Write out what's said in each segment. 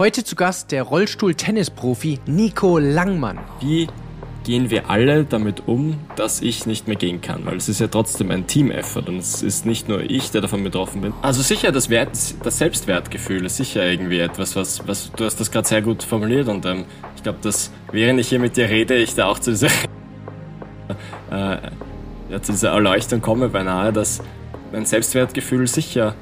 Heute zu Gast der Rollstuhl-Tennisprofi Nico Langmann. Wie gehen wir alle damit um, dass ich nicht mehr gehen kann? Weil es ist ja trotzdem ein Team-Effort und es ist nicht nur ich, der davon betroffen bin. Also sicher, das, Wert, das Selbstwertgefühl ist sicher irgendwie etwas, was, was du hast das gerade sehr gut formuliert und ähm, ich glaube, dass während ich hier mit dir rede, ich da auch zu dieser, äh, ja, zu dieser Erleuchtung komme beinahe, dass mein Selbstwertgefühl sicher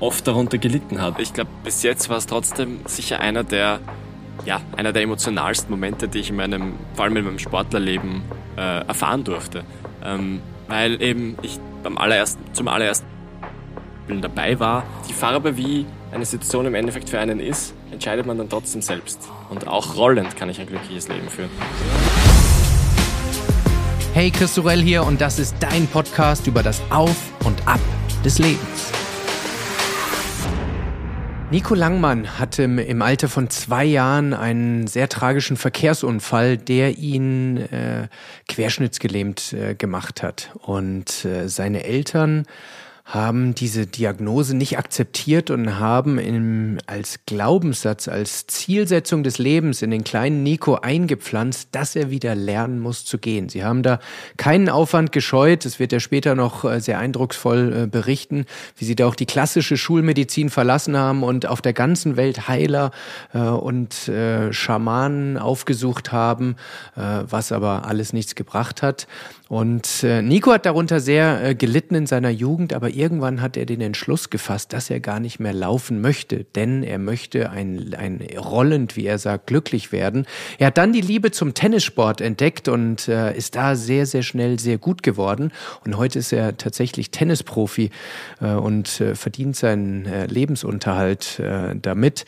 oft darunter gelitten hat. Ich glaube, bis jetzt war es trotzdem sicher einer der, ja, einer der emotionalsten Momente, die ich in meinem, vor allem in meinem Sportlerleben äh, erfahren durfte. Ähm, weil eben ich beim allerersten, zum allerersten dabei war. Die Farbe, wie eine Situation im Endeffekt für einen ist, entscheidet man dann trotzdem selbst. Und auch rollend kann ich ein glückliches Leben führen. Hey, Chris Sorell hier und das ist dein Podcast über das Auf und Ab des Lebens. Nico Langmann hatte im Alter von zwei Jahren einen sehr tragischen Verkehrsunfall, der ihn äh, querschnittsgelähmt äh, gemacht hat. Und äh, seine Eltern haben diese Diagnose nicht akzeptiert und haben im, als Glaubenssatz, als Zielsetzung des Lebens in den kleinen Nico eingepflanzt, dass er wieder lernen muss zu gehen. Sie haben da keinen Aufwand gescheut. Es wird er später noch äh, sehr eindrucksvoll äh, berichten, wie sie da auch die klassische Schulmedizin verlassen haben und auf der ganzen Welt Heiler äh, und Schamanen aufgesucht haben, was aber alles nichts gebracht hat. Und Nico hat darunter sehr gelitten in seiner Jugend, aber irgendwann hat er den Entschluss gefasst, dass er gar nicht mehr laufen möchte, denn er möchte ein, ein rollend, wie er sagt, glücklich werden. Er hat dann die Liebe zum Tennissport entdeckt und äh, ist da sehr, sehr schnell sehr gut geworden. Und heute ist er tatsächlich Tennisprofi äh, und äh, verdient seinen äh, Lebensunterhalt äh, damit.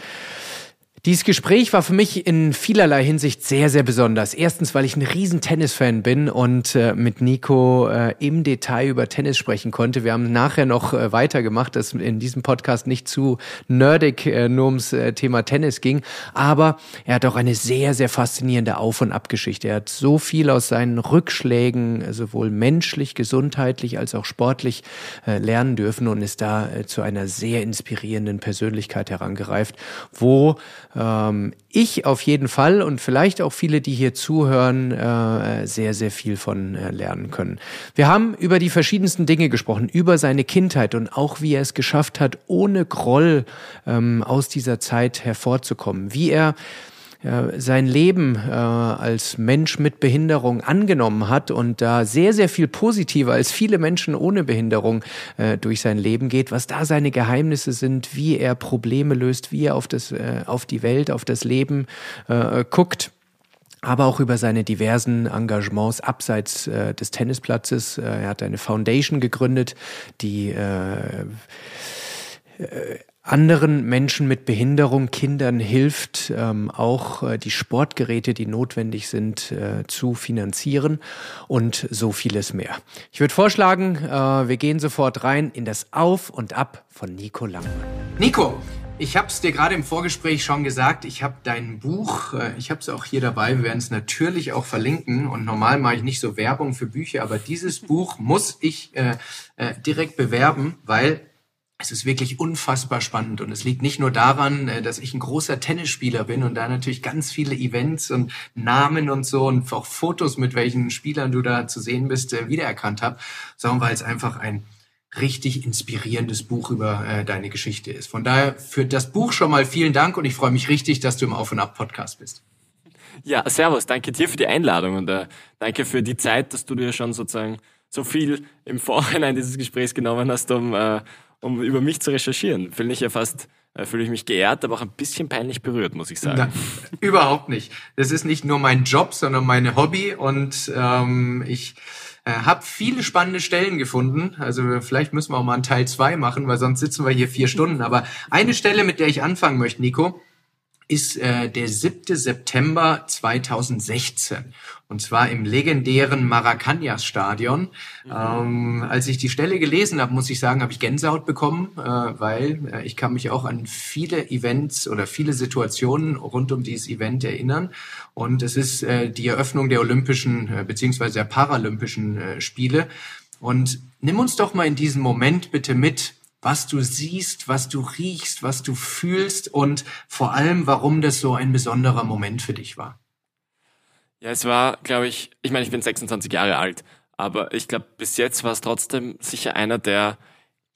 Dieses Gespräch war für mich in vielerlei Hinsicht sehr, sehr besonders. Erstens, weil ich ein riesen Tennisfan bin und äh, mit Nico äh, im Detail über Tennis sprechen konnte. Wir haben nachher noch äh, weitergemacht, dass in diesem Podcast nicht zu nerdig äh, nur ums äh, Thema Tennis ging. Aber er hat auch eine sehr, sehr faszinierende Auf- und Abgeschichte. Er hat so viel aus seinen Rückschlägen, äh, sowohl menschlich, gesundheitlich als auch sportlich lernen dürfen und ist da zu einer sehr inspirierenden Persönlichkeit herangereift, wo ähm, ich auf jeden Fall und vielleicht auch viele, die hier zuhören, äh, sehr, sehr viel von äh, lernen können. Wir haben über die verschiedensten Dinge gesprochen, über seine Kindheit und auch wie er es geschafft hat, ohne Groll ähm, aus dieser Zeit hervorzukommen, wie er sein Leben äh, als Mensch mit Behinderung angenommen hat und da sehr, sehr viel positiver als viele Menschen ohne Behinderung äh, durch sein Leben geht, was da seine Geheimnisse sind, wie er Probleme löst, wie er auf, das, äh, auf die Welt, auf das Leben äh, guckt aber auch über seine diversen Engagements abseits äh, des Tennisplatzes. Äh, er hat eine Foundation gegründet, die äh, äh anderen Menschen mit Behinderung, Kindern hilft, ähm, auch äh, die Sportgeräte, die notwendig sind, äh, zu finanzieren und so vieles mehr. Ich würde vorschlagen, äh, wir gehen sofort rein in das Auf und Ab von Nico Langmann. Nico, ich habe es dir gerade im Vorgespräch schon gesagt, ich habe dein Buch, äh, ich habe es auch hier dabei, wir werden es natürlich auch verlinken und normal mache ich nicht so Werbung für Bücher, aber dieses Buch muss ich äh, äh, direkt bewerben, weil es ist wirklich unfassbar spannend und es liegt nicht nur daran, äh, dass ich ein großer Tennisspieler bin und da natürlich ganz viele Events und Namen und so und auch Fotos mit welchen Spielern du da zu sehen bist äh, wiedererkannt habe, sondern weil es einfach ein richtig inspirierendes Buch über äh, deine Geschichte ist. Von daher für das Buch schon mal vielen Dank und ich freue mich richtig, dass du im Auf und Ab Podcast bist. Ja, servus, danke dir für die Einladung und äh, danke für die Zeit, dass du dir schon sozusagen so viel im Vorhinein dieses Gesprächs genommen hast, um äh, um über mich zu recherchieren. Fühle ich ja fast, äh, fühle ich mich geehrt, aber auch ein bisschen peinlich berührt, muss ich sagen. Na, überhaupt nicht. Das ist nicht nur mein Job, sondern mein Hobby und ähm, ich äh, habe viele spannende Stellen gefunden. Also vielleicht müssen wir auch mal einen Teil zwei machen, weil sonst sitzen wir hier vier Stunden. Aber eine Stelle, mit der ich anfangen möchte, Nico, ist äh, der 7. September 2016. Und zwar im legendären Maracanãs-Stadion. Mhm. Ähm, als ich die Stelle gelesen habe, muss ich sagen, habe ich Gänsehaut bekommen, äh, weil äh, ich kann mich auch an viele Events oder viele Situationen rund um dieses Event erinnern. Und es ist äh, die Eröffnung der Olympischen äh, beziehungsweise der Paralympischen äh, Spiele. Und nimm uns doch mal in diesen Moment bitte mit, was du siehst, was du riechst, was du fühlst und vor allem, warum das so ein besonderer Moment für dich war? Ja, es war, glaube ich, ich meine, ich bin 26 Jahre alt, aber ich glaube, bis jetzt war es trotzdem sicher einer der,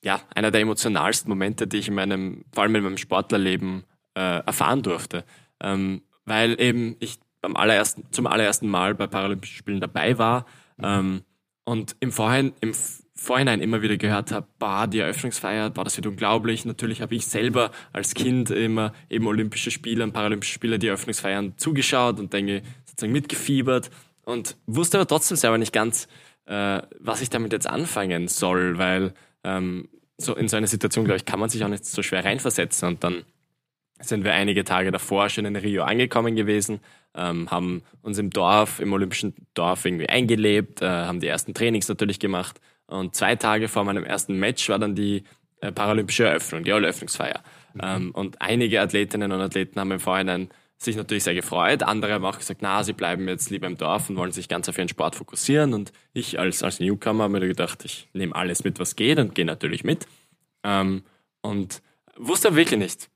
ja, einer der emotionalsten Momente, die ich in meinem, vor allem in meinem Sportlerleben äh, erfahren durfte. Ähm, weil eben ich beim allerersten, zum allerersten Mal bei Paralympischen Spielen dabei war ähm, und im Vorhinein, im Vorhinein immer wieder gehört habe, bah, die Eröffnungsfeier, boah, das wird unglaublich. Natürlich habe ich selber als Kind immer eben Olympische Spiele und Paralympische Spiele die Eröffnungsfeiern zugeschaut und denke, sozusagen mitgefiebert und wusste aber trotzdem selber nicht ganz, äh, was ich damit jetzt anfangen soll, weil ähm, so in so eine Situation, glaube ich, kann man sich auch nicht so schwer reinversetzen und dann sind wir einige Tage davor schon in Rio angekommen gewesen, ähm, haben uns im Dorf, im olympischen Dorf irgendwie eingelebt, äh, haben die ersten Trainings natürlich gemacht und zwei Tage vor meinem ersten Match war dann die äh, paralympische Eröffnung, die Eröffnungsfeier. Mhm. Ähm, und einige Athletinnen und Athleten haben im Vorhinein sich natürlich sehr gefreut. Andere haben auch gesagt, na, sie bleiben jetzt lieber im Dorf und wollen sich ganz auf ihren Sport fokussieren. Und ich als, als Newcomer habe mir gedacht, ich nehme alles mit, was geht und gehe natürlich mit. Ähm, und wusste wirklich nicht,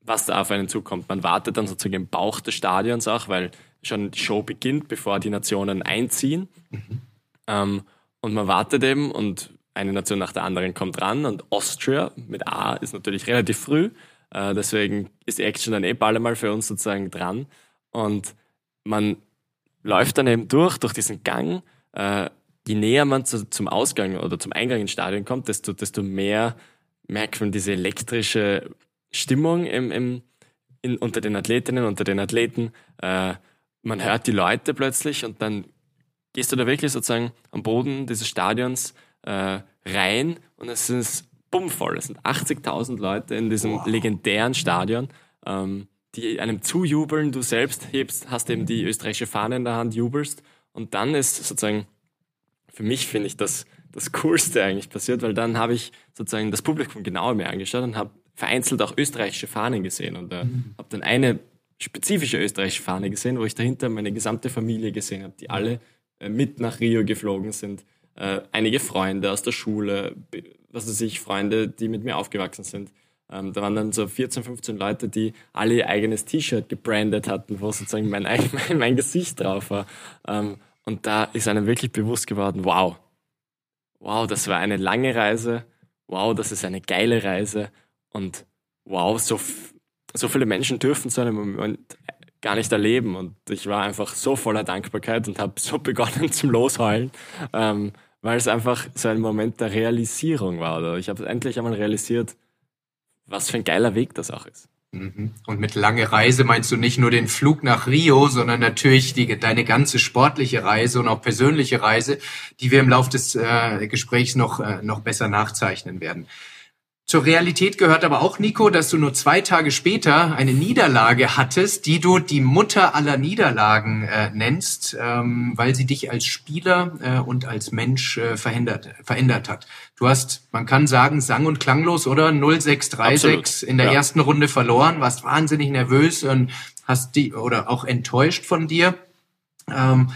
was da auf einen zukommt. Man wartet dann sozusagen im Bauch des Stadions auch, weil schon die Show beginnt, bevor die Nationen einziehen. Mhm. Ähm, und man wartet eben und eine Nation nach der anderen kommt ran und Austria mit A ist natürlich relativ früh. Äh, deswegen ist Action dann eh bald mal für uns sozusagen dran. Und man läuft dann eben durch, durch diesen Gang. Äh, je näher man zu, zum Ausgang oder zum Eingang ins Stadion kommt, desto, desto mehr merkt man diese elektrische Stimmung im, im, in, unter den Athletinnen, unter den Athleten. Äh, man hört die Leute plötzlich und dann gehst du da wirklich sozusagen am Boden dieses Stadions äh, rein und es ist bummvoll. Es sind 80.000 Leute in diesem wow. legendären Stadion, ähm, die einem zujubeln. Du selbst hebst, hast eben die österreichische Fahne in der Hand, jubelst und dann ist sozusagen, für mich finde ich das das Coolste eigentlich passiert, weil dann habe ich sozusagen das Publikum genauer mir angeschaut und habe vereinzelt auch österreichische Fahnen gesehen und äh, mhm. habe dann eine spezifische österreichische Fahne gesehen, wo ich dahinter meine gesamte Familie gesehen habe, die alle äh, mit nach Rio geflogen sind. Äh, einige Freunde aus der Schule, was weiß ich, Freunde, die mit mir aufgewachsen sind. Ähm, da waren dann so 14, 15 Leute, die alle ihr eigenes T-Shirt gebrandet hatten, wo sozusagen mein, mein, mein Gesicht drauf war. Ähm, und da ist einem wirklich bewusst geworden, wow, wow, das war eine lange Reise, wow, das ist eine geile Reise und wow, so, so viele Menschen dürfen so einen Moment gar nicht erleben. Und ich war einfach so voller Dankbarkeit und habe so begonnen zum Losheulen, ähm, weil es einfach so ein Moment der Realisierung war. Oder ich habe endlich einmal realisiert, was für ein geiler Weg das auch ist. Mhm. Und mit lange Reise meinst du nicht nur den Flug nach Rio, sondern natürlich die, deine ganze sportliche Reise und auch persönliche Reise, die wir im Laufe des äh, Gesprächs noch, äh, noch besser nachzeichnen werden. Zur Realität gehört aber auch, Nico, dass du nur zwei Tage später eine Niederlage hattest, die du die Mutter aller Niederlagen äh, nennst, ähm, weil sie dich als Spieler äh, und als Mensch äh, verändert, verändert hat. Du hast, man kann sagen, sang- und klanglos, oder? 0636 Absolut. in der ja. ersten Runde verloren, warst wahnsinnig nervös und hast die, oder auch enttäuscht von dir. Ähm,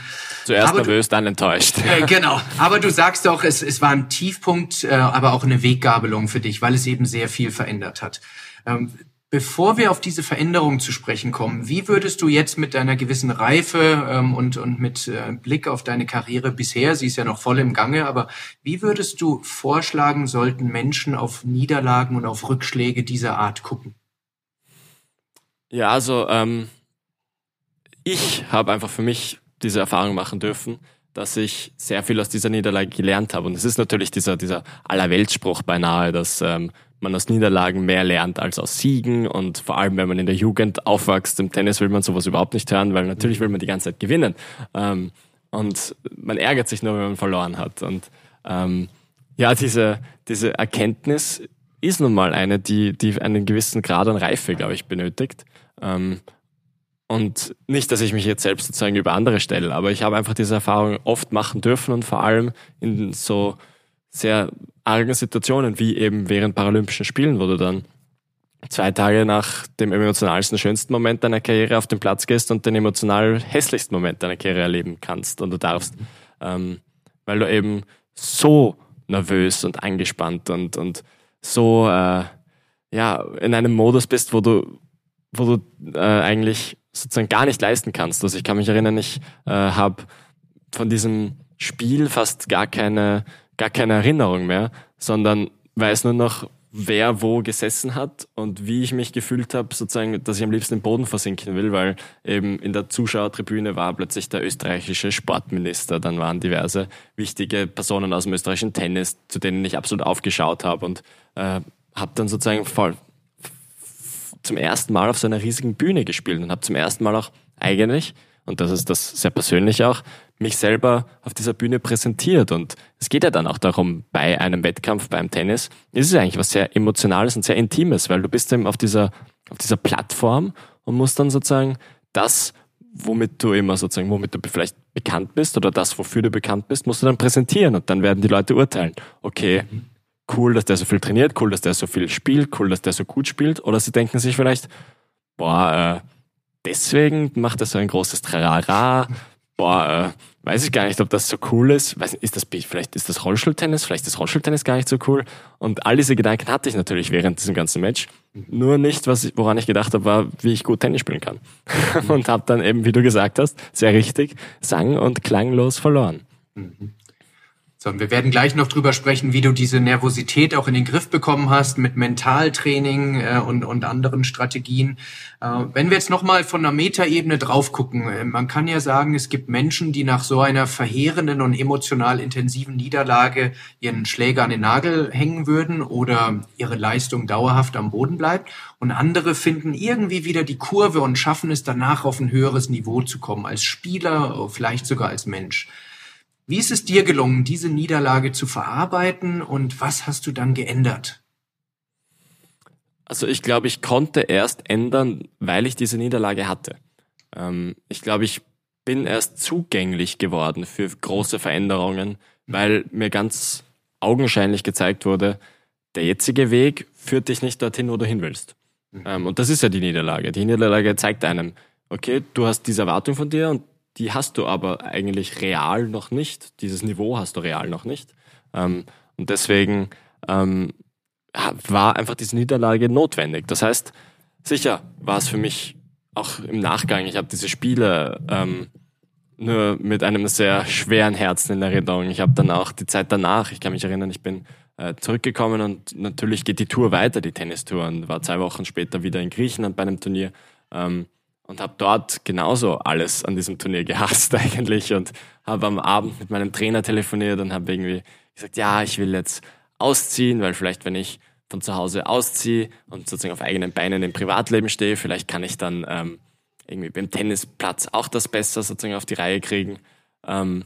Zuerst nervös, dann enttäuscht. Äh, genau. Aber du sagst auch, es, es war ein Tiefpunkt, äh, aber auch eine Weggabelung für dich, weil es eben sehr viel verändert hat. Ähm, bevor wir auf diese Veränderung zu sprechen kommen, wie würdest du jetzt mit deiner gewissen Reife ähm, und, und mit äh, Blick auf deine Karriere bisher, sie ist ja noch voll im Gange, aber wie würdest du vorschlagen, sollten Menschen auf Niederlagen und auf Rückschläge dieser Art gucken? Ja, also ähm, ich habe einfach für mich diese Erfahrung machen dürfen, dass ich sehr viel aus dieser Niederlage gelernt habe. Und es ist natürlich dieser, dieser Allerweltsspruch beinahe, dass ähm, man aus Niederlagen mehr lernt als aus Siegen. Und vor allem, wenn man in der Jugend aufwächst, im Tennis will man sowas überhaupt nicht hören, weil natürlich will man die ganze Zeit gewinnen. Ähm, und man ärgert sich nur, wenn man verloren hat. Und ähm, ja, diese, diese Erkenntnis ist nun mal eine, die, die einen gewissen Grad an Reife, glaube ich, benötigt. Ähm, und nicht, dass ich mich jetzt selbst sozusagen über andere stelle, aber ich habe einfach diese Erfahrung oft machen dürfen und vor allem in so sehr argen Situationen, wie eben während Paralympischen Spielen, wo du dann zwei Tage nach dem emotionalsten, schönsten Moment deiner Karriere auf den Platz gehst und den emotional hässlichsten Moment deiner Karriere erleben kannst und du darfst, ähm, weil du eben so nervös und angespannt und, und so äh, ja in einem Modus bist, wo du wo du äh, eigentlich sozusagen gar nicht leisten kannst. Also ich kann mich erinnern, ich äh, habe von diesem Spiel fast gar keine gar keine Erinnerung mehr, sondern weiß nur noch, wer wo gesessen hat und wie ich mich gefühlt habe, sozusagen, dass ich am liebsten im Boden versinken will, weil eben in der Zuschauertribüne war plötzlich der österreichische Sportminister, dann waren diverse wichtige Personen aus dem österreichischen Tennis, zu denen ich absolut aufgeschaut habe und äh, habe dann sozusagen voll zum ersten Mal auf so einer riesigen Bühne gespielt und habe zum ersten Mal auch eigentlich, und das ist das sehr persönlich auch, mich selber auf dieser Bühne präsentiert. Und es geht ja dann auch darum, bei einem Wettkampf, beim Tennis, ist es eigentlich was sehr Emotionales und sehr Intimes, weil du bist eben auf dieser, auf dieser Plattform und musst dann sozusagen das, womit du immer sozusagen, womit du vielleicht bekannt bist oder das, wofür du bekannt bist, musst du dann präsentieren und dann werden die Leute urteilen. Okay, cool, dass der so viel trainiert, cool, dass der so viel spielt, cool, dass der so gut spielt. Oder sie denken sich vielleicht, boah, äh, deswegen macht er so ein großes Trarara, boah, äh, weiß ich gar nicht, ob das so cool ist. Weiß ist das, vielleicht ist das Rollstuhltennis, vielleicht ist Rollstuhltennis gar nicht so cool. Und all diese Gedanken hatte ich natürlich während diesem ganzen Match. Nur nicht, was woran ich gedacht habe, war, wie ich gut Tennis spielen kann. und habe dann eben, wie du gesagt hast, sehr richtig, sang- und klanglos verloren. Mhm. So, wir werden gleich noch drüber sprechen, wie du diese Nervosität auch in den Griff bekommen hast mit Mentaltraining äh, und, und anderen Strategien. Äh, wenn wir jetzt nochmal von der Metaebene drauf gucken, äh, man kann ja sagen, es gibt Menschen, die nach so einer verheerenden und emotional intensiven Niederlage ihren Schläger an den Nagel hängen würden oder ihre Leistung dauerhaft am Boden bleibt. Und andere finden irgendwie wieder die Kurve und schaffen es danach auf ein höheres Niveau zu kommen, als Spieler, vielleicht sogar als Mensch. Wie ist es dir gelungen, diese Niederlage zu verarbeiten und was hast du dann geändert? Also ich glaube, ich konnte erst ändern, weil ich diese Niederlage hatte. Ähm, ich glaube, ich bin erst zugänglich geworden für große Veränderungen, weil mir ganz augenscheinlich gezeigt wurde, der jetzige Weg führt dich nicht dorthin, wo du hin willst. Mhm. Ähm, und das ist ja die Niederlage. Die Niederlage zeigt einem, okay, du hast diese Erwartung von dir und die hast du aber eigentlich real noch nicht. Dieses Niveau hast du real noch nicht. Ähm, und deswegen ähm, war einfach diese Niederlage notwendig. Das heißt, sicher war es für mich auch im Nachgang, ich habe diese Spiele ähm, nur mit einem sehr schweren Herzen in Erinnerung. Ich habe dann auch die Zeit danach, ich kann mich erinnern, ich bin äh, zurückgekommen und natürlich geht die Tour weiter, die Tennistour, und war zwei Wochen später wieder in Griechenland bei einem Turnier. Ähm, und habe dort genauso alles an diesem Turnier gehasst eigentlich und habe am Abend mit meinem Trainer telefoniert und habe irgendwie gesagt, ja, ich will jetzt ausziehen, weil vielleicht wenn ich von zu Hause ausziehe und sozusagen auf eigenen Beinen im Privatleben stehe, vielleicht kann ich dann ähm, irgendwie beim Tennisplatz auch das besser sozusagen auf die Reihe kriegen. Ähm,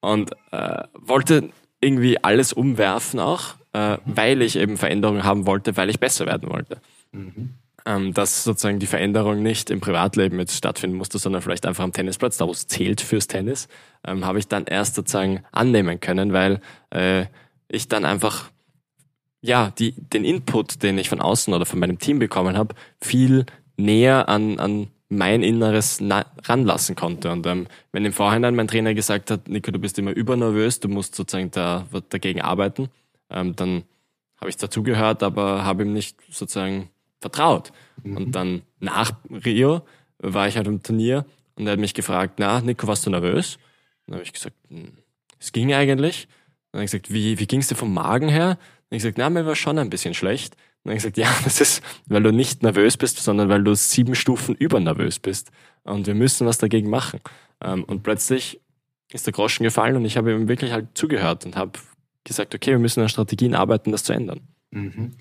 und äh, wollte irgendwie alles umwerfen auch, äh, weil ich eben Veränderungen haben wollte, weil ich besser werden wollte. Mhm ähm, dass sozusagen die Veränderung nicht im Privatleben jetzt stattfinden musste, sondern vielleicht einfach am Tennisplatz, da wo es zählt fürs Tennis, ähm, habe ich dann erst sozusagen annehmen können, weil äh, ich dann einfach ja die, den Input, den ich von außen oder von meinem Team bekommen habe, viel näher an, an mein Inneres ranlassen konnte. Und ähm, wenn im Vorhinein mein Trainer gesagt hat, Nico, du bist immer übernervös, du musst sozusagen da, dagegen arbeiten, ähm, dann habe ich dazugehört, aber habe ihm nicht sozusagen vertraut. Mhm. Und dann nach Rio war ich halt im Turnier und er hat mich gefragt, na, Nico, warst du nervös? dann habe ich gesagt, hm, es ging eigentlich. dann habe ich gesagt, wie, wie ging es dir vom Magen her? dann habe ich gesagt, na, mir war schon ein bisschen schlecht. dann habe ich gesagt, ja, das ist, weil du nicht nervös bist, sondern weil du sieben Stufen übernervös bist. Und wir müssen was dagegen machen. Ähm, und plötzlich ist der Groschen gefallen und ich habe ihm wirklich halt zugehört und habe gesagt, okay, wir müssen an Strategien arbeiten, das zu ändern. Mhm.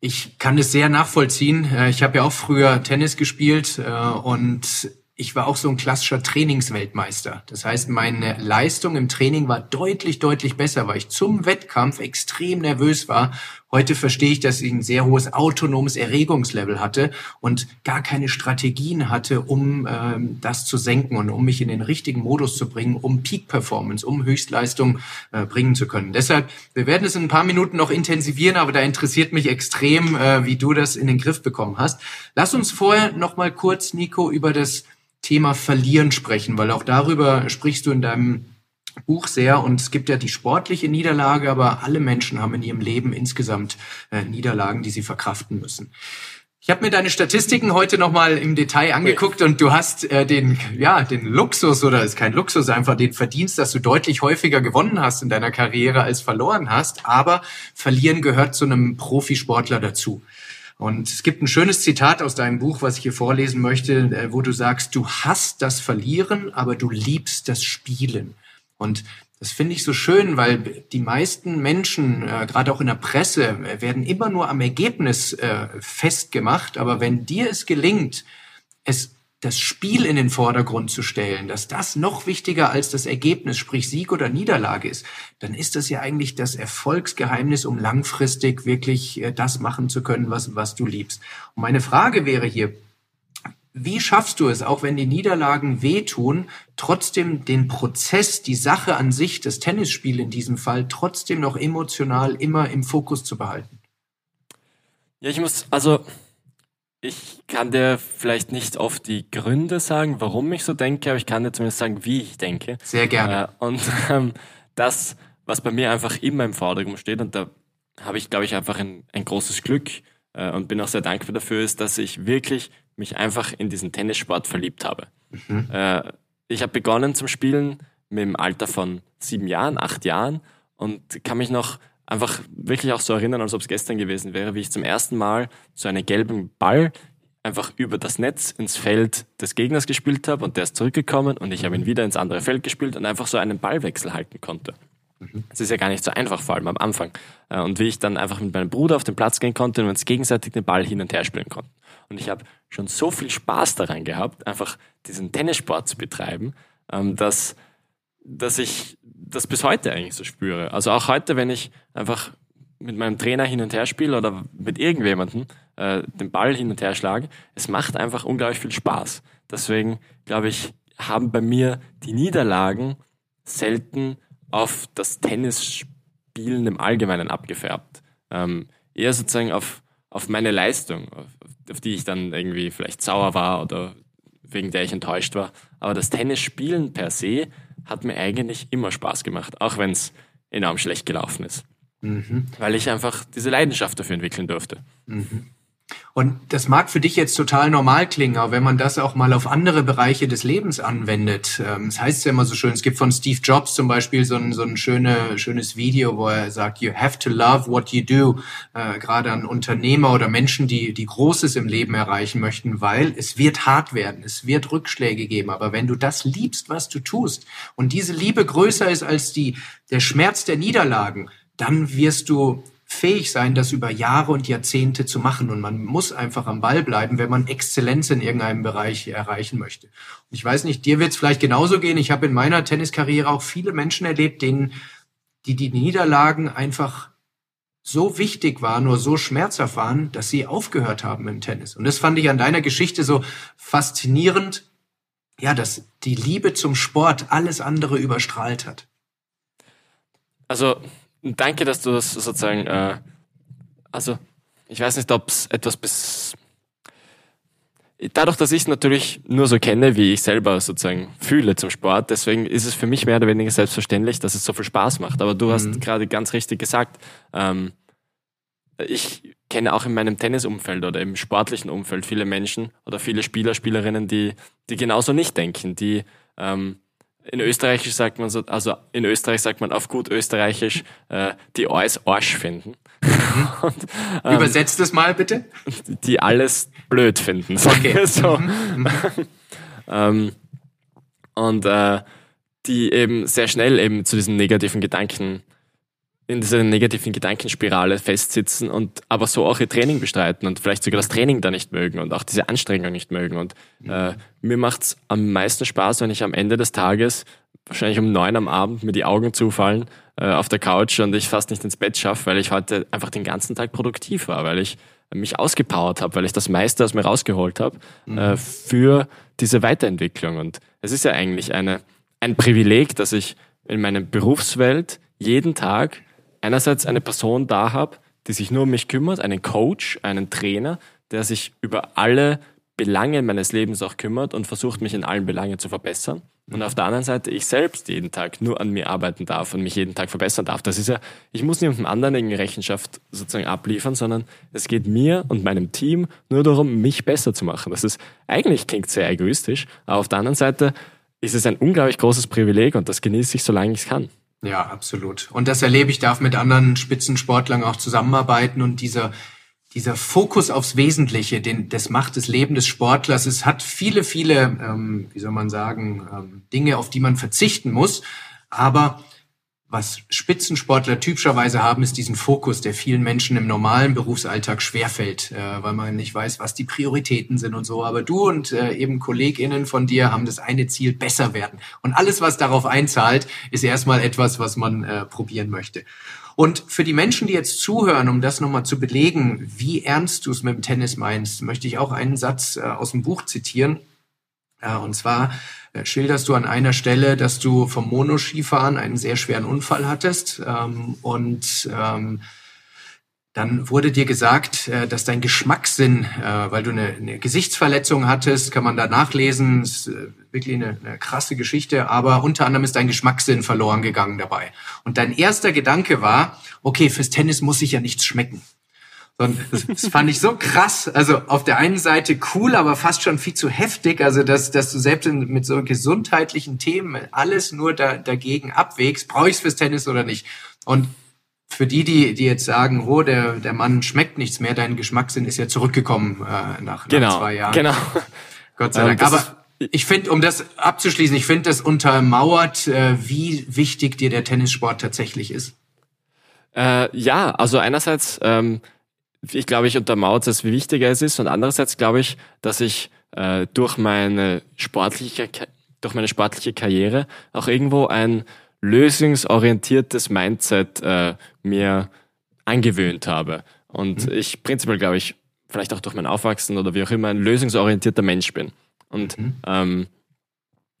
Ich kann es sehr nachvollziehen. Äh, ich habe ja auch früher Tennis gespielt äh, und ich war auch so ein klassischer Trainingsweltmeister. Das heißt, meine Leistung im Training war deutlich, deutlich besser, weil ich zum Wettkampf extrem nervös war. Heute verstehe ich, dass ich ein sehr hohes autonomes Erregungslevel hatte und gar keine Strategien hatte, um ähm, das zu senken und um mich in den richtigen Modus zu bringen, um Peak Performance, um Höchstleistung äh, bringen zu können. Deshalb, wir werden es in ein paar Minuten noch intensivieren, aber da interessiert mich extrem, äh, wie du das in den Griff bekommen hast. Lass uns vorher noch mal kurz, Nico, über das Thema Verlieren sprechen, weil auch darüber sprichst du in deinem Buch sehr und es gibt ja die sportliche Niederlage, aber alle Menschen haben in ihrem Leben insgesamt äh, Niederlagen, die sie verkraften müssen. Ich habe mir deine Statistiken heute nochmal im Detail angeguckt und du hast äh, den, ja, den Luxus oder ist kein Luxus, einfach den Verdienst, dass du deutlich häufiger gewonnen hast in deiner Karriere als verloren hast. Aber verlieren gehört zu einem Profisportler dazu. Und es gibt ein schönes Zitat aus deinem Buch, was ich hier vorlesen möchte, äh, wo du sagst, du hast das Verlieren, aber du liebst das Spielen. Und das finde ich so schön, weil die meisten Menschen, äh, gerade auch in der Presse, werden immer nur am Ergebnis äh, festgemacht. Aber wenn dir es gelingt, es das Spiel in den Vordergrund zu stellen, dass das noch wichtiger als das Ergebnis, sprich Sieg oder Niederlage ist, dann ist das ja eigentlich das Erfolgsgeheimnis, um langfristig wirklich äh, das machen zu können, was, was du liebst. Und meine Frage wäre hier, wie schaffst du es, auch wenn die Niederlagen wehtun, trotzdem den Prozess, die Sache an sich, das Tennisspiel in diesem Fall, trotzdem noch emotional immer im Fokus zu behalten? Ja, ich muss, also ich kann dir vielleicht nicht oft die Gründe sagen, warum ich so denke, aber ich kann dir zumindest sagen, wie ich denke. Sehr gerne. Äh, und ähm, das, was bei mir einfach immer im Vordergrund steht, und da habe ich, glaube ich, einfach ein, ein großes Glück äh, und bin auch sehr dankbar dafür, ist, dass ich wirklich mich einfach in diesen Tennissport verliebt habe. Mhm. Äh, ich habe begonnen zum Spielen mit dem Alter von sieben Jahren, acht Jahren und kann mich noch einfach wirklich auch so erinnern, als ob es gestern gewesen wäre, wie ich zum ersten Mal so einen gelben Ball einfach über das Netz ins Feld des Gegners gespielt habe und der ist zurückgekommen und ich habe ihn wieder ins andere Feld gespielt und einfach so einen Ballwechsel halten konnte. Mhm. Das ist ja gar nicht so einfach, vor allem am Anfang. Äh, und wie ich dann einfach mit meinem Bruder auf den Platz gehen konnte und uns gegenseitig den Ball hin und her spielen konnten. Und ich habe schon so viel Spaß daran gehabt, einfach diesen Tennissport zu betreiben, ähm, dass, dass ich das bis heute eigentlich so spüre. Also auch heute, wenn ich einfach mit meinem Trainer hin und her spiele oder mit irgendjemandem äh, den Ball hin und her schlage, es macht einfach unglaublich viel Spaß. Deswegen glaube ich, haben bei mir die Niederlagen selten auf das Tennisspielen im Allgemeinen abgefärbt. Ähm, eher sozusagen auf, auf meine Leistung, auf, auf die ich dann irgendwie vielleicht sauer war oder wegen der ich enttäuscht war. Aber das Tennisspielen per se hat mir eigentlich immer Spaß gemacht, auch wenn es enorm schlecht gelaufen ist. Mhm. Weil ich einfach diese Leidenschaft dafür entwickeln durfte. Mhm. Und das mag für dich jetzt total normal klingen, aber wenn man das auch mal auf andere Bereiche des Lebens anwendet, ähm, das heißt ja immer so schön, es gibt von Steve Jobs zum Beispiel so ein, so ein schöne, schönes Video, wo er sagt, you have to love what you do, äh, gerade an Unternehmer oder Menschen, die, die Großes im Leben erreichen möchten, weil es wird hart werden, es wird Rückschläge geben, aber wenn du das liebst, was du tust und diese Liebe größer ist als die, der Schmerz der Niederlagen, dann wirst du fähig sein, das über Jahre und Jahrzehnte zu machen. Und man muss einfach am Ball bleiben, wenn man Exzellenz in irgendeinem Bereich erreichen möchte. Und ich weiß nicht, dir wird es vielleicht genauso gehen. Ich habe in meiner Tenniskarriere auch viele Menschen erlebt, denen die die Niederlagen einfach so wichtig waren, nur so schmerzhaft waren, dass sie aufgehört haben im Tennis. Und das fand ich an deiner Geschichte so faszinierend, ja, dass die Liebe zum Sport alles andere überstrahlt hat. Also danke, dass du das sozusagen, äh, also ich weiß nicht, ob es etwas bis dadurch, dass ich es natürlich nur so kenne, wie ich selber sozusagen fühle zum Sport, deswegen ist es für mich mehr oder weniger selbstverständlich, dass es so viel Spaß macht. Aber du mhm. hast gerade ganz richtig gesagt, ähm, ich kenne auch in meinem Tennisumfeld oder im sportlichen Umfeld viele Menschen oder viele Spieler, Spielerinnen, die, die genauso nicht denken, die ähm, in Österreichisch sagt man so, also in Österreich sagt man auf gut Österreichisch, äh, die alles Arsch finden. Mhm. Und, ähm, Übersetzt das mal bitte. Die alles blöd finden. Okay. so. Mhm. mhm. ähm, und äh, die eben sehr schnell eben zu diesen negativen Gedanken in dieser negativen Gedankenspirale festsitzen und aber so auch ihr Training bestreiten und vielleicht sogar das Training da nicht mögen und auch diese Anstrengung nicht mögen. Und äh, mir macht's am meisten Spaß, wenn ich am Ende des Tages, wahrscheinlich um neun am Abend, mir die Augen zufallen äh, auf der Couch und ich fast nicht ins Bett schaffe, weil ich heute einfach den ganzen Tag produktiv war, weil ich mich ausgepowert habe, weil ich das meiste aus mir rausgeholt habe mhm. äh, für diese Weiterentwicklung. Und es ist ja eigentlich eine, ein Privileg, dass ich in meiner Berufswelt jeden Tag einerseits eine Person da habe, die sich nur um mich kümmert, einen Coach, einen Trainer, der sich über alle Belange meines Lebens auch kümmert und versucht, mich in allen Belangen zu verbessern. Und auf der anderen Seite ich selbst jeden Tag nur an mir arbeiten darf und mich jeden Tag verbessern darf. Das ist ja, ich muss niemandem anderen irgendeine Rechenschaft sozusagen abliefern, sondern es geht mir und meinem Team nur darum, mich besser zu machen. Das ist, eigentlich klingt sehr egoistisch, aber auf der anderen Seite ist es ein unglaublich großes Privileg und das genieße ich, solange ich es kann. Ja, absolut. Und das erlebe ich, darf mit anderen Spitzensportlern auch zusammenarbeiten und dieser dieser Fokus aufs Wesentliche, den, das macht das Leben des Sportlers. Es hat viele, viele, ähm, wie soll man sagen, ähm, Dinge, auf die man verzichten muss. Aber was Spitzensportler typischerweise haben, ist diesen Fokus, der vielen Menschen im normalen Berufsalltag schwerfällt, äh, weil man nicht weiß, was die Prioritäten sind und so. Aber du und äh, eben KollegInnen von dir haben das eine Ziel, besser werden. Und alles, was darauf einzahlt, ist erstmal etwas, was man äh, probieren möchte. Und für die Menschen, die jetzt zuhören, um das nochmal zu belegen, wie ernst du es mit dem Tennis meinst, möchte ich auch einen Satz äh, aus dem Buch zitieren. Ja, und zwar äh, schilderst du an einer Stelle, dass du vom Monoskifahren einen sehr schweren Unfall hattest ähm, und ähm, dann wurde dir gesagt, äh, dass dein Geschmackssinn, äh, weil du eine, eine Gesichtsverletzung hattest, kann man da nachlesen, ist äh, wirklich eine, eine krasse Geschichte, aber unter anderem ist dein Geschmackssinn verloren gegangen dabei. Und dein erster Gedanke war, okay, fürs Tennis muss ich ja nichts schmecken. Und das fand ich so krass. Also auf der einen Seite cool, aber fast schon viel zu heftig. Also dass, dass du selbst mit so gesundheitlichen Themen alles nur da, dagegen abwägst, brauche ich es fürs Tennis oder nicht. Und für die, die, die jetzt sagen, oh, der, der Mann schmeckt nichts mehr, dein Geschmackssinn ist ja zurückgekommen äh, nach, genau, nach zwei Jahren. Genau. Gott sei Dank. Aber ich finde, um das abzuschließen, ich finde, das untermauert, äh, wie wichtig dir der Tennissport tatsächlich ist. Äh, ja, also einerseits, ähm, ich glaube, ich untermauert es, wie wichtig es ist, und andererseits glaube ich, dass ich äh, durch meine sportliche, durch meine sportliche Karriere auch irgendwo ein lösungsorientiertes Mindset äh, mir angewöhnt habe. Und mhm. ich prinzipiell, glaube ich, vielleicht auch durch mein Aufwachsen oder wie auch immer, ein lösungsorientierter Mensch bin. Und mhm. ähm,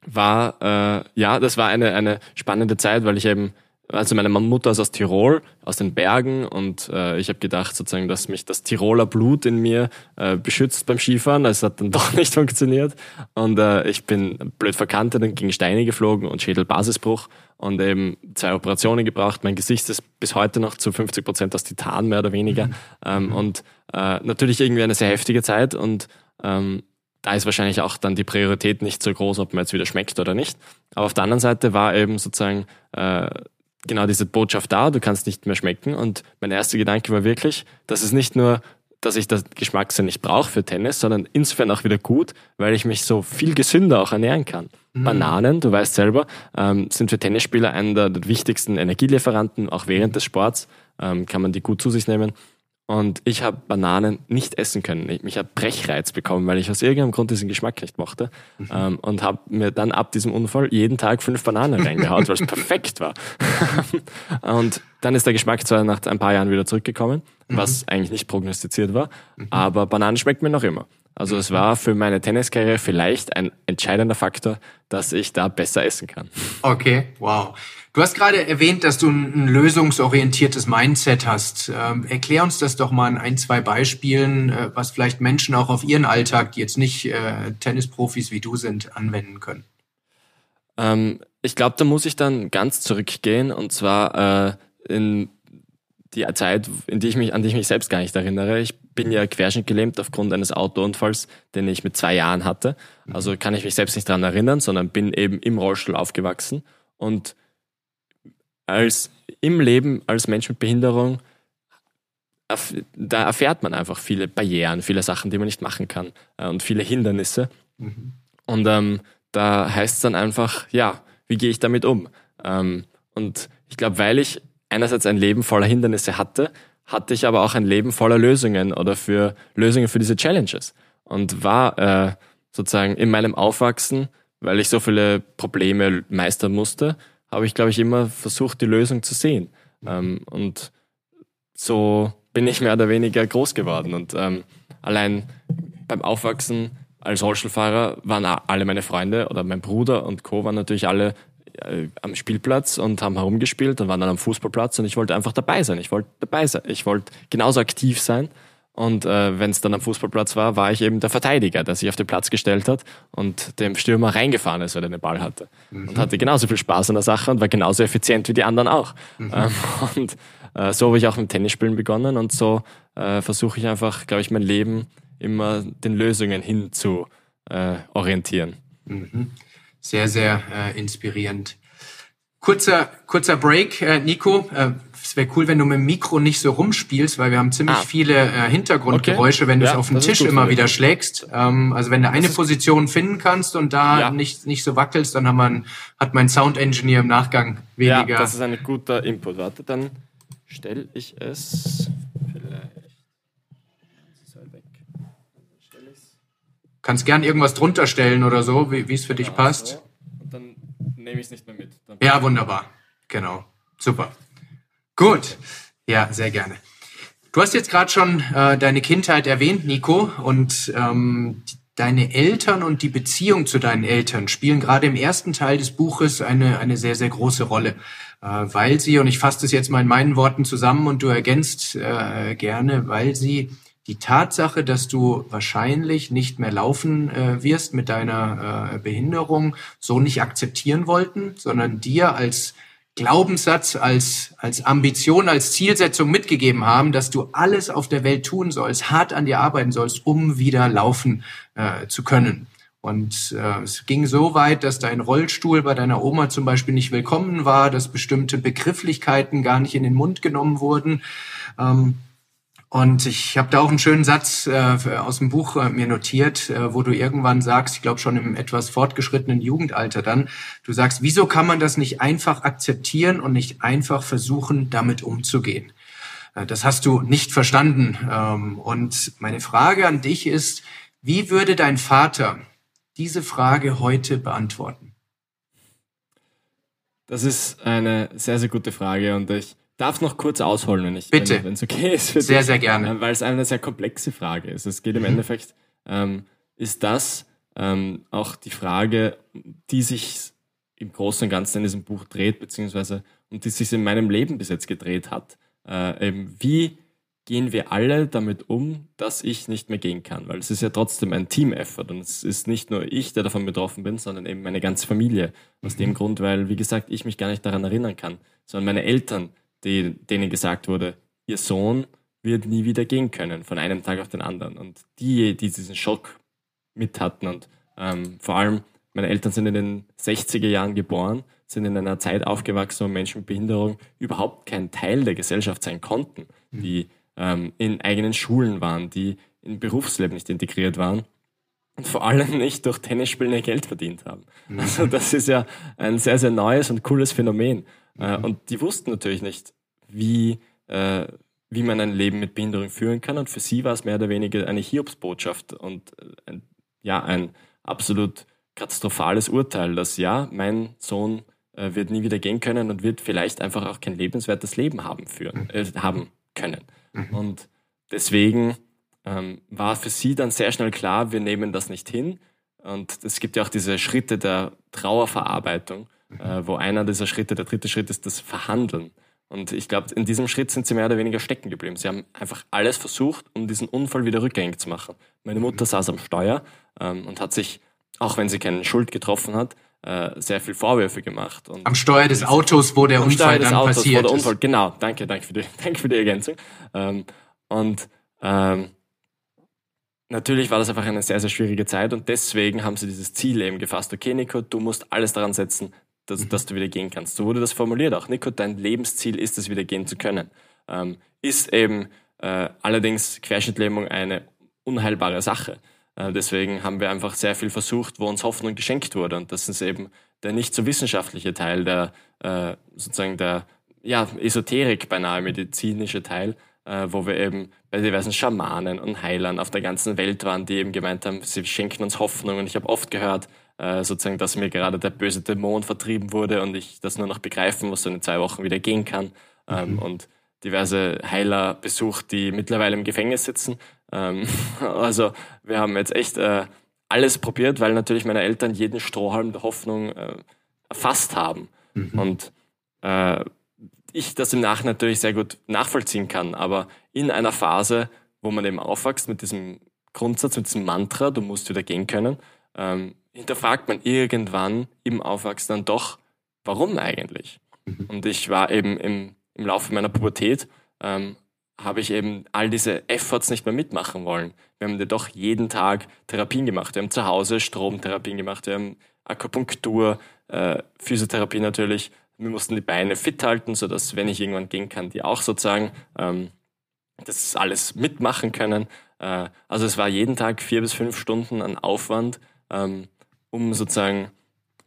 war, äh, ja, das war eine, eine spannende Zeit, weil ich eben also meine Mutter ist aus Tirol, aus den Bergen und äh, ich habe gedacht sozusagen, dass mich das Tiroler Blut in mir äh, beschützt beim Skifahren. Es hat dann doch nicht funktioniert und äh, ich bin blöd verkantet und gegen Steine geflogen und Schädelbasisbruch und eben zwei Operationen gebraucht. Mein Gesicht ist bis heute noch zu 50 Prozent aus Titan mehr oder weniger mhm. ähm, und äh, natürlich irgendwie eine sehr heftige Zeit und ähm, da ist wahrscheinlich auch dann die Priorität nicht so groß, ob man jetzt wieder schmeckt oder nicht. Aber auf der anderen Seite war eben sozusagen äh, genau diese Botschaft da, du kannst nicht mehr schmecken. Und mein erster Gedanke war wirklich, dass es nicht nur, dass ich das Geschmackssinn nicht brauche für Tennis, sondern insofern auch wieder gut, weil ich mich so viel gesünder auch ernähren kann. Mhm. Bananen, du weißt selber, ähm, sind für Tennisspieler einer der wichtigsten Energielieferanten, auch während des Sports ähm, kann man die gut zu sich nehmen. Und ich habe Bananen nicht essen können. Ich, ich habe Brechreiz bekommen, weil ich aus irgendeinem Grund diesen Geschmack nicht mochte. Mhm. Ähm, und habe mir dann ab diesem Unfall jeden Tag fünf Bananen reingehaut, weil es perfekt war. und dann ist der Geschmack zwar nach ein paar Jahren wieder zurückgekommen, mhm. was eigentlich nicht prognostiziert war, mhm. aber Bananen schmeckt mir noch immer. Also es war für meine Tenniskarriere vielleicht ein entscheidender Faktor, dass ich da besser essen kann. Okay, wow. Du hast gerade erwähnt, dass du ein lösungsorientiertes Mindset hast. Ähm, erklär uns das doch mal in ein, zwei Beispielen, äh, was vielleicht Menschen auch auf ihren Alltag, die jetzt nicht äh, Tennisprofis wie du sind, anwenden können. Ähm, ich glaube, da muss ich dann ganz zurückgehen und zwar äh, in die Zeit, in die ich mich, an die ich mich selbst gar nicht erinnere. Ich bin ja querschnittgelähmt aufgrund eines Autounfalls, den ich mit zwei Jahren hatte. Also kann ich mich selbst nicht daran erinnern, sondern bin eben im Rollstuhl aufgewachsen und als im Leben als Mensch mit Behinderung, da erfährt man einfach viele Barrieren, viele Sachen, die man nicht machen kann äh, und viele Hindernisse. Mhm. Und ähm, da heißt es dann einfach, ja, wie gehe ich damit um? Ähm, und ich glaube, weil ich einerseits ein Leben voller Hindernisse hatte, hatte ich aber auch ein Leben voller Lösungen oder für Lösungen für diese Challenges. Und war äh, sozusagen in meinem Aufwachsen, weil ich so viele Probleme meistern musste, habe ich, glaube ich, immer versucht, die Lösung zu sehen. Ähm, und so bin ich mehr oder weniger groß geworden. Und ähm, allein beim Aufwachsen als Rollstuhlfahrer waren alle meine Freunde oder mein Bruder und Co. waren natürlich alle äh, am Spielplatz und haben herumgespielt und waren dann am Fußballplatz und ich wollte einfach dabei sein. Ich wollte dabei sein. Ich wollte genauso aktiv sein. Und äh, wenn es dann am Fußballplatz war, war ich eben der Verteidiger, der sich auf den Platz gestellt hat und dem Stürmer reingefahren ist, weil er den Ball hatte. Mhm. Und hatte genauso viel Spaß an der Sache und war genauso effizient wie die anderen auch. Mhm. Ähm, und äh, so habe ich auch mit Tennisspielen begonnen und so äh, versuche ich einfach, glaube ich, mein Leben immer den Lösungen hin zu äh, orientieren. Mhm. Sehr, sehr äh, inspirierend. Kurzer, kurzer Break, äh, Nico. Es wäre cool, wenn du mit dem Mikro nicht so rumspielst, weil wir haben ziemlich ah. viele äh, Hintergrundgeräusche, okay. wenn du ja, es auf den Tisch immer wieder schlägst. Ähm, also wenn du eine Position finden kannst und da ja. nicht, nicht so wackelst, dann haben wir ein, hat mein Sound Engineer im Nachgang weniger. Ja, das ist ein guter Input. Warte, dann stelle ich es vielleicht. Kannst gern irgendwas drunter stellen oder so, wie es für dich ja, passt. So. Und dann nehme ich es nicht mehr mit. Ja, wunderbar. Genau. Super. Gut. Ja, sehr gerne. Du hast jetzt gerade schon äh, deine Kindheit erwähnt, Nico, und ähm, deine Eltern und die Beziehung zu deinen Eltern spielen gerade im ersten Teil des Buches eine, eine sehr, sehr große Rolle, äh, weil sie, und ich fasse das jetzt mal in meinen Worten zusammen und du ergänzt äh, gerne, weil sie die Tatsache, dass du wahrscheinlich nicht mehr laufen äh, wirst mit deiner äh, Behinderung, so nicht akzeptieren wollten, sondern dir als Glaubenssatz, als, als Ambition, als Zielsetzung mitgegeben haben, dass du alles auf der Welt tun sollst, hart an dir arbeiten sollst, um wieder laufen äh, zu können. Und äh, es ging so weit, dass dein Rollstuhl bei deiner Oma zum Beispiel nicht willkommen war, dass bestimmte Begrifflichkeiten gar nicht in den Mund genommen wurden. Ähm, und ich habe da auch einen schönen Satz äh, aus dem Buch äh, mir notiert, äh, wo du irgendwann sagst, ich glaube schon im etwas fortgeschrittenen Jugendalter dann, du sagst, wieso kann man das nicht einfach akzeptieren und nicht einfach versuchen, damit umzugehen? Äh, das hast du nicht verstanden. Ähm, und meine Frage an dich ist, wie würde dein Vater diese Frage heute beantworten? Das ist eine sehr, sehr gute Frage und ich darf noch kurz ausholen, wenn ich, Bitte. wenn es okay ist. Für sehr, dich, sehr gerne. Äh, weil es eine sehr komplexe Frage ist. Es geht im mhm. Endeffekt, ähm, ist das ähm, auch die Frage, die sich im Großen und Ganzen in diesem Buch dreht, beziehungsweise und die sich in meinem Leben bis jetzt gedreht hat. Äh, eben, wie gehen wir alle damit um, dass ich nicht mehr gehen kann? Weil es ist ja trotzdem ein Team-Effort und es ist nicht nur ich, der davon betroffen bin, sondern eben meine ganze Familie. Aus mhm. dem Grund, weil, wie gesagt, ich mich gar nicht daran erinnern kann, sondern meine Eltern die, denen gesagt wurde, ihr Sohn wird nie wieder gehen können, von einem Tag auf den anderen. Und die, die diesen Schock mit hatten und ähm, vor allem meine Eltern sind in den 60er Jahren geboren, sind in einer Zeit aufgewachsen, wo Menschen mit Behinderung überhaupt kein Teil der Gesellschaft sein konnten, mhm. die ähm, in eigenen Schulen waren, die im Berufsleben nicht integriert waren und vor allem nicht durch Tennisspielen ihr Geld verdient haben. Mhm. Also das ist ja ein sehr, sehr neues und cooles Phänomen. Äh, mhm. und die wussten natürlich nicht, wie, äh, wie man ein Leben mit Behinderung führen kann. Und für sie war es mehr oder weniger eine Hiobsbotschaft und äh, ein, ja, ein absolut katastrophales Urteil, dass ja, mein Sohn wird nie wieder gehen können und wird vielleicht einfach auch kein lebenswertes Leben haben, führen, äh, haben können. Mhm. Und deswegen ähm, war für sie dann sehr schnell klar, wir nehmen das nicht hin. Und es gibt ja auch diese Schritte der Trauerverarbeitung, mhm. Äh, wo einer dieser Schritte, der dritte Schritt ist das Verhandeln. Und ich glaube, in diesem Schritt sind sie mehr oder weniger stecken geblieben. Sie haben einfach alles versucht, um diesen Unfall wieder rückgängig zu machen. Meine Mutter saß am Steuer ähm, und hat sich, auch wenn sie keine Schuld getroffen hat, äh, sehr viel Vorwürfe gemacht. Und am Steuer des Autos, wo der Unfall dann Autos, passiert wo der Unfall, ist. Genau, danke, danke für die, danke für die Ergänzung. Ähm, und ähm, natürlich war das einfach eine sehr, sehr schwierige Zeit und deswegen haben sie dieses Ziel eben gefasst. Okay, Nico, du musst alles daran setzen, dass, mhm. dass du wieder gehen kannst. So wurde das formuliert auch. Nico, dein Lebensziel ist es, wieder gehen zu können. Ähm, ist eben äh, allerdings Querschnittlähmung eine unheilbare Sache. Äh, deswegen haben wir einfach sehr viel versucht, wo uns Hoffnung geschenkt wurde. Und das ist eben der nicht so wissenschaftliche Teil, der äh, sozusagen der ja, Esoterik beinahe medizinische Teil, äh, wo wir eben bei diversen Schamanen und Heilern auf der ganzen Welt waren, die eben gemeint haben, sie schenken uns Hoffnung. Und ich habe oft gehört, äh, sozusagen, dass mir gerade der böse Dämon vertrieben wurde und ich das nur noch begreifen muss und in zwei Wochen wieder gehen kann. Ähm, mhm. und diverse Heiler besucht, die mittlerweile im Gefängnis sitzen. Ähm, also wir haben jetzt echt äh, alles probiert, weil natürlich meine Eltern jeden Strohhalm der Hoffnung äh, erfasst haben. Mhm. Und äh, ich das im Nachhinein natürlich sehr gut nachvollziehen kann, aber in einer Phase, wo man eben aufwächst mit diesem Grundsatz, mit diesem Mantra, du musst wieder gehen können, ähm, hinterfragt man irgendwann im Aufwachsen dann doch, warum eigentlich? Mhm. Und ich war eben im, im Laufe meiner Pubertät, ähm, habe ich eben all diese Efforts nicht mehr mitmachen wollen. Wir haben ja doch jeden Tag Therapien gemacht. Wir haben zu Hause Stromtherapien gemacht, wir haben Akupunktur, äh, Physiotherapie natürlich. Wir mussten die Beine fit halten, sodass, wenn ich irgendwann gehen kann, die auch sozusagen ähm, das alles mitmachen können. Äh, also es war jeden Tag vier bis fünf Stunden an Aufwand, ähm, um sozusagen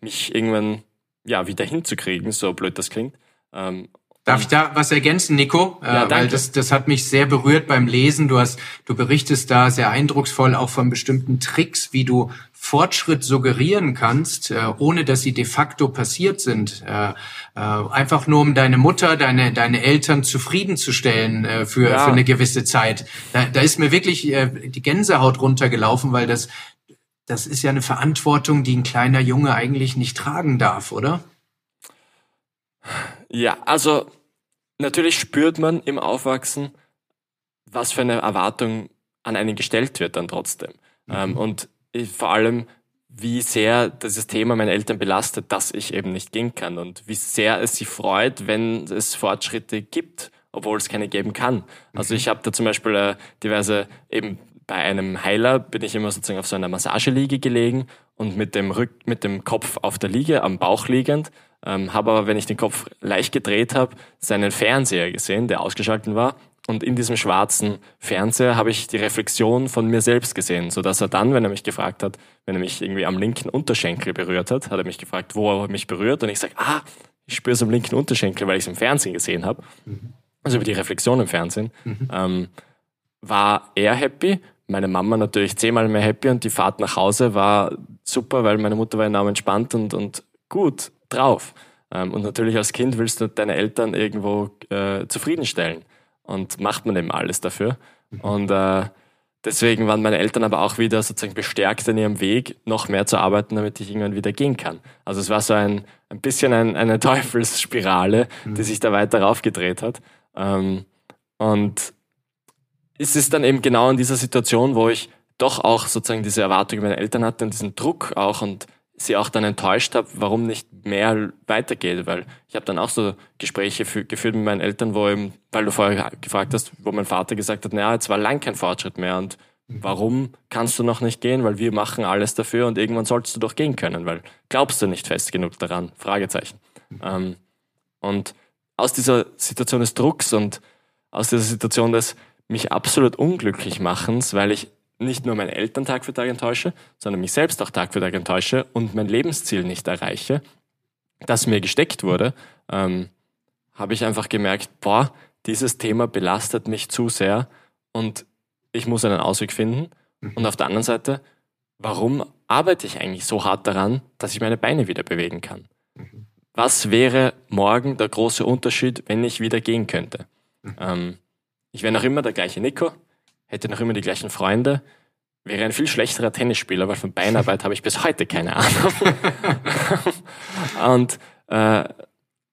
mich irgendwann ja wieder hinzukriegen, so blöd das klingt. Ähm, Darf ich da was ergänzen, Nico? Ja, äh, weil das, das hat mich sehr berührt beim Lesen. Du hast, du berichtest da sehr eindrucksvoll auch von bestimmten Tricks, wie du Fortschritt suggerieren kannst, äh, ohne dass sie de facto passiert sind. Äh, einfach nur um deine Mutter, deine, deine Eltern zufriedenzustellen für, ja. für eine gewisse Zeit. Da, da ist mir wirklich die Gänsehaut runtergelaufen, weil das, das ist ja eine Verantwortung, die ein kleiner Junge eigentlich nicht tragen darf, oder? Ja, also natürlich spürt man im Aufwachsen, was für eine Erwartung an einen gestellt wird dann trotzdem. Mhm. Ähm, und ich, vor allem, wie sehr dieses Thema meine Eltern belastet, dass ich eben nicht gehen kann und wie sehr es sie freut, wenn es Fortschritte gibt, obwohl es keine geben kann. Also mhm. ich habe da zum Beispiel äh, diverse, eben bei einem Heiler bin ich immer sozusagen auf so einer Massageliege gelegen und mit dem Rück, mit dem Kopf auf der Liege, am Bauch liegend ähm, habe aber, wenn ich den Kopf leicht gedreht habe, seinen Fernseher gesehen, der ausgeschaltet war. Und in diesem schwarzen Fernseher habe ich die Reflexion von mir selbst gesehen, so dass er dann, wenn er mich gefragt hat, wenn er mich irgendwie am linken Unterschenkel berührt hat, hat er mich gefragt, wo er mich berührt. Und ich sage, ah, ich spüre es am linken Unterschenkel, weil ich es im Fernsehen gesehen habe. Mhm. Also über die Reflexion im Fernsehen. Mhm. Ähm, war er happy, meine Mama natürlich zehnmal mehr happy und die Fahrt nach Hause war super, weil meine Mutter war enorm entspannt und, und gut drauf. Ähm, und natürlich als Kind willst du deine Eltern irgendwo äh, zufriedenstellen und macht man eben alles dafür. Mhm. Und äh, deswegen waren meine Eltern aber auch wieder sozusagen bestärkt in ihrem Weg, noch mehr zu arbeiten, damit ich irgendwann wieder gehen kann. Also es war so ein, ein bisschen ein, eine Teufelsspirale, mhm. die sich da weiter raufgedreht hat. Ähm, und es ist dann eben genau in dieser Situation, wo ich doch auch sozusagen diese Erwartung meiner Eltern hatte und diesen Druck auch und sie auch dann enttäuscht habe, warum nicht mehr weitergeht, weil ich habe dann auch so Gespräche geführt mit meinen Eltern, wo eben, weil du vorher gefragt hast, wo mein Vater gesagt hat, naja, jetzt war lang kein Fortschritt mehr und warum kannst du noch nicht gehen, weil wir machen alles dafür und irgendwann solltest du doch gehen können, weil glaubst du nicht fest genug daran? Fragezeichen. Ähm, und aus dieser Situation des Drucks und aus dieser Situation des mich absolut unglücklich machens, weil ich nicht nur meine Eltern Tag für Tag enttäusche, sondern mich selbst auch Tag für Tag enttäusche und mein Lebensziel nicht erreiche, das mir gesteckt wurde, ähm, habe ich einfach gemerkt, boah, dieses Thema belastet mich zu sehr und ich muss einen Ausweg finden. Mhm. Und auf der anderen Seite, warum arbeite ich eigentlich so hart daran, dass ich meine Beine wieder bewegen kann? Mhm. Was wäre morgen der große Unterschied, wenn ich wieder gehen könnte? Mhm. Ähm, ich wäre noch immer der gleiche Nico, hätte noch immer die gleichen Freunde, wäre ein viel schlechterer Tennisspieler, weil von Beinarbeit habe ich bis heute keine Ahnung. und äh,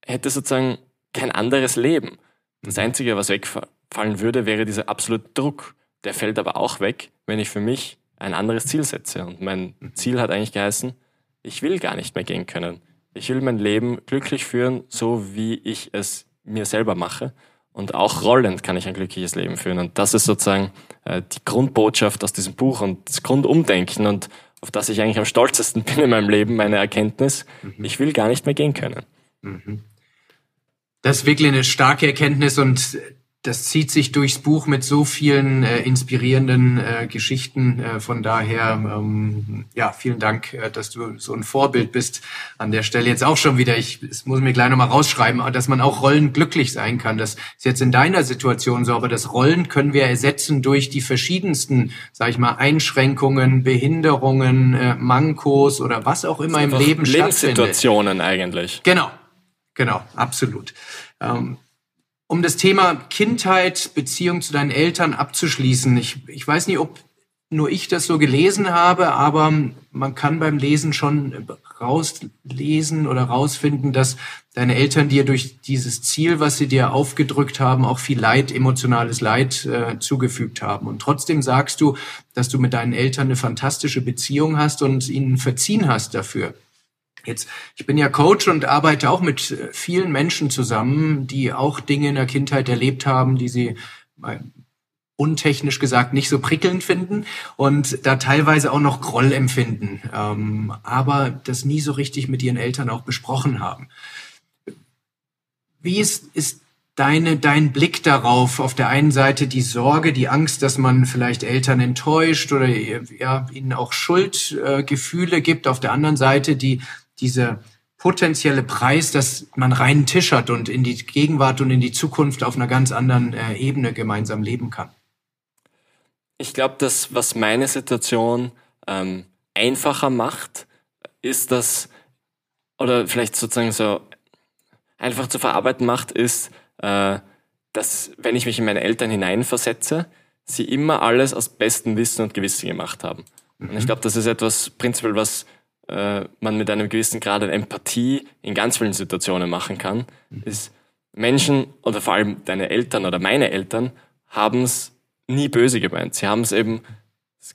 hätte sozusagen kein anderes Leben. Das Einzige, was wegfallen würde, wäre dieser absolute Druck. Der fällt aber auch weg, wenn ich für mich ein anderes Ziel setze. Und mein Ziel hat eigentlich geheißen, ich will gar nicht mehr gehen können. Ich will mein Leben glücklich führen, so wie ich es mir selber mache. Und auch rollend kann ich ein glückliches Leben führen. Und das ist sozusagen äh, die Grundbotschaft aus diesem Buch und das Grundumdenken und auf das ich eigentlich am stolzesten bin in meinem Leben, meine Erkenntnis. Mhm. Ich will gar nicht mehr gehen können. Mhm. Das ist wirklich eine starke Erkenntnis und das zieht sich durchs Buch mit so vielen äh, inspirierenden äh, Geschichten. Äh, von daher, ähm, ja, vielen Dank, äh, dass du so ein Vorbild bist an der Stelle. Jetzt auch schon wieder, ich es muss mir gleich nochmal rausschreiben, dass man auch Rollen glücklich sein kann. Das ist jetzt in deiner Situation so, aber das Rollen können wir ersetzen durch die verschiedensten, sag ich mal, Einschränkungen, Behinderungen, äh, Mankos oder was auch immer im Leben stattfindet. Lebenssituationen eigentlich. Genau, genau, absolut. Ähm, um das Thema Kindheit, Beziehung zu deinen Eltern abzuschließen. Ich, ich weiß nicht, ob nur ich das so gelesen habe, aber man kann beim Lesen schon rauslesen oder rausfinden, dass deine Eltern dir durch dieses Ziel, was sie dir aufgedrückt haben, auch viel Leid, emotionales Leid äh, zugefügt haben. Und trotzdem sagst du, dass du mit deinen Eltern eine fantastische Beziehung hast und ihnen verziehen hast dafür. Jetzt, ich bin ja Coach und arbeite auch mit äh, vielen Menschen zusammen, die auch Dinge in der Kindheit erlebt haben, die sie untechnisch gesagt nicht so prickelnd finden und da teilweise auch noch Groll empfinden, ähm, aber das nie so richtig mit ihren Eltern auch besprochen haben. Wie ist, ist deine, dein Blick darauf? Auf der einen Seite die Sorge, die Angst, dass man vielleicht Eltern enttäuscht oder ja, ihnen auch Schuldgefühle äh, gibt. Auf der anderen Seite die, diese potenzielle Preis, dass man reinen Tisch hat und in die Gegenwart und in die Zukunft auf einer ganz anderen äh, Ebene gemeinsam leben kann. Ich glaube, dass was meine Situation ähm, einfacher macht, ist das, oder vielleicht sozusagen so einfach zu verarbeiten macht, ist, äh, dass wenn ich mich in meine Eltern hineinversetze, sie immer alles aus bestem Wissen und Gewissen gemacht haben. Mhm. Und ich mhm. glaube, das ist etwas prinzipiell, was äh, man mit einem gewissen Grad an Empathie in ganz vielen Situationen machen kann, mhm. ist Menschen oder vor allem deine Eltern oder meine Eltern haben es nie böse gemeint. Sie haben es eben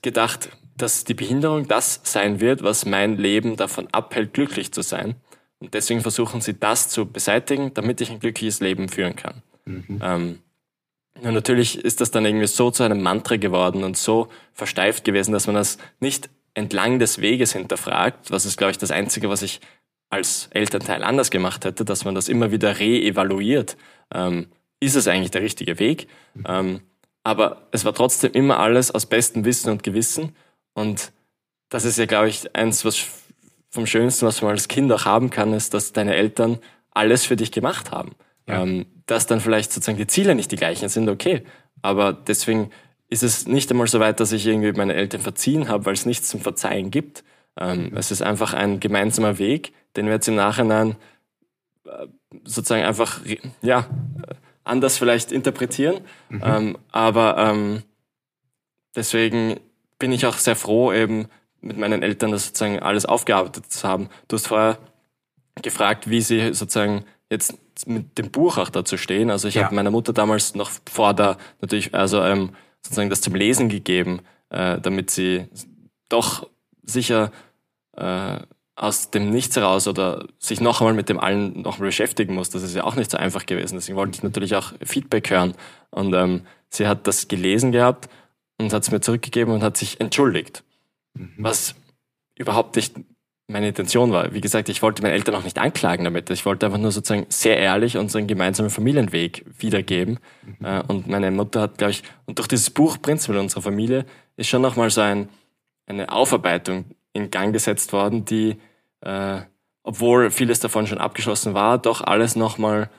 gedacht, dass die Behinderung das sein wird, was mein Leben davon abhält, glücklich zu sein. Und deswegen versuchen sie das zu beseitigen, damit ich ein glückliches Leben führen kann. Mhm. Ähm, und natürlich ist das dann irgendwie so zu einem Mantra geworden und so versteift gewesen, dass man das nicht entlang des Weges hinterfragt. Was ist, glaube ich, das Einzige, was ich als Elternteil anders gemacht hätte, dass man das immer wieder re-evaluiert. Ähm, ist es eigentlich der richtige Weg? Ähm, aber es war trotzdem immer alles aus bestem Wissen und Gewissen. Und das ist ja, glaube ich, eins, was vom Schönsten, was man als Kind auch haben kann, ist, dass deine Eltern alles für dich gemacht haben. Ja. Ähm, dass dann vielleicht sozusagen die Ziele nicht die gleichen sind, okay. Aber deswegen ist es nicht einmal so weit, dass ich irgendwie meine Eltern verziehen habe, weil es nichts zum Verzeihen gibt. Ähm, mhm. Es ist einfach ein gemeinsamer Weg, den wir jetzt im Nachhinein äh, sozusagen einfach, ja, anders vielleicht interpretieren. Mhm. Ähm, aber ähm, deswegen bin ich auch sehr froh, eben mit meinen Eltern das sozusagen alles aufgearbeitet zu haben. Du hast vorher gefragt, wie sie sozusagen jetzt mit dem Buch auch dazu stehen. Also ich ja. habe meiner Mutter damals noch vor der natürlich also ähm, sozusagen das zum Lesen gegeben, äh, damit sie doch sicher äh, aus dem Nichts heraus oder sich noch einmal mit dem allen noch mal beschäftigen muss. Das ist ja auch nicht so einfach gewesen. Deswegen wollte ich natürlich auch Feedback hören. Und ähm, sie hat das gelesen gehabt und hat es mir zurückgegeben und hat sich entschuldigt. Mhm. Was überhaupt nicht meine Intention war. Wie gesagt, ich wollte meine Eltern auch nicht anklagen damit. Ich wollte einfach nur sozusagen sehr ehrlich unseren gemeinsamen Familienweg wiedergeben. Mhm. Äh, und meine Mutter hat, glaube ich, und durch dieses Buch Prinzipiell unserer Familie ist schon nochmal so ein, eine Aufarbeitung in Gang gesetzt worden, die, äh, obwohl vieles davon schon abgeschlossen war, doch alles nochmal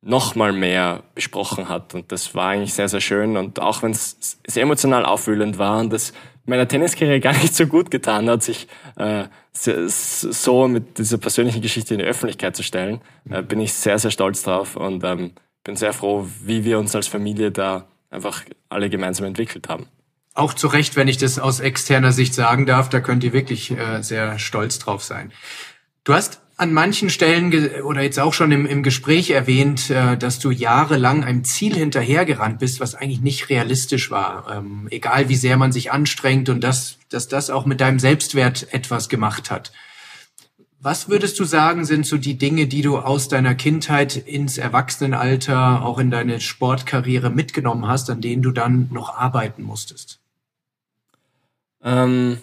noch mal mehr besprochen hat. Und das war eigentlich sehr, sehr schön. Und auch wenn es sehr emotional aufwühlend war und das meiner Tenniskarriere gar nicht so gut getan hat, sich äh, so mit dieser persönlichen Geschichte in die Öffentlichkeit zu stellen, äh, bin ich sehr, sehr stolz drauf und ähm, bin sehr froh, wie wir uns als Familie da einfach alle gemeinsam entwickelt haben. Auch zu Recht, wenn ich das aus externer Sicht sagen darf, da könnt ihr wirklich äh, sehr stolz drauf sein. Du hast an manchen Stellen oder jetzt auch schon im, im Gespräch erwähnt, äh, dass du jahrelang einem Ziel hinterhergerannt bist, was eigentlich nicht realistisch war. Ähm, egal wie sehr man sich anstrengt und dass, dass das auch mit deinem Selbstwert etwas gemacht hat. Was würdest du sagen, sind so die Dinge, die du aus deiner Kindheit ins Erwachsenenalter, auch in deine Sportkarriere mitgenommen hast, an denen du dann noch arbeiten musstest? Ähm,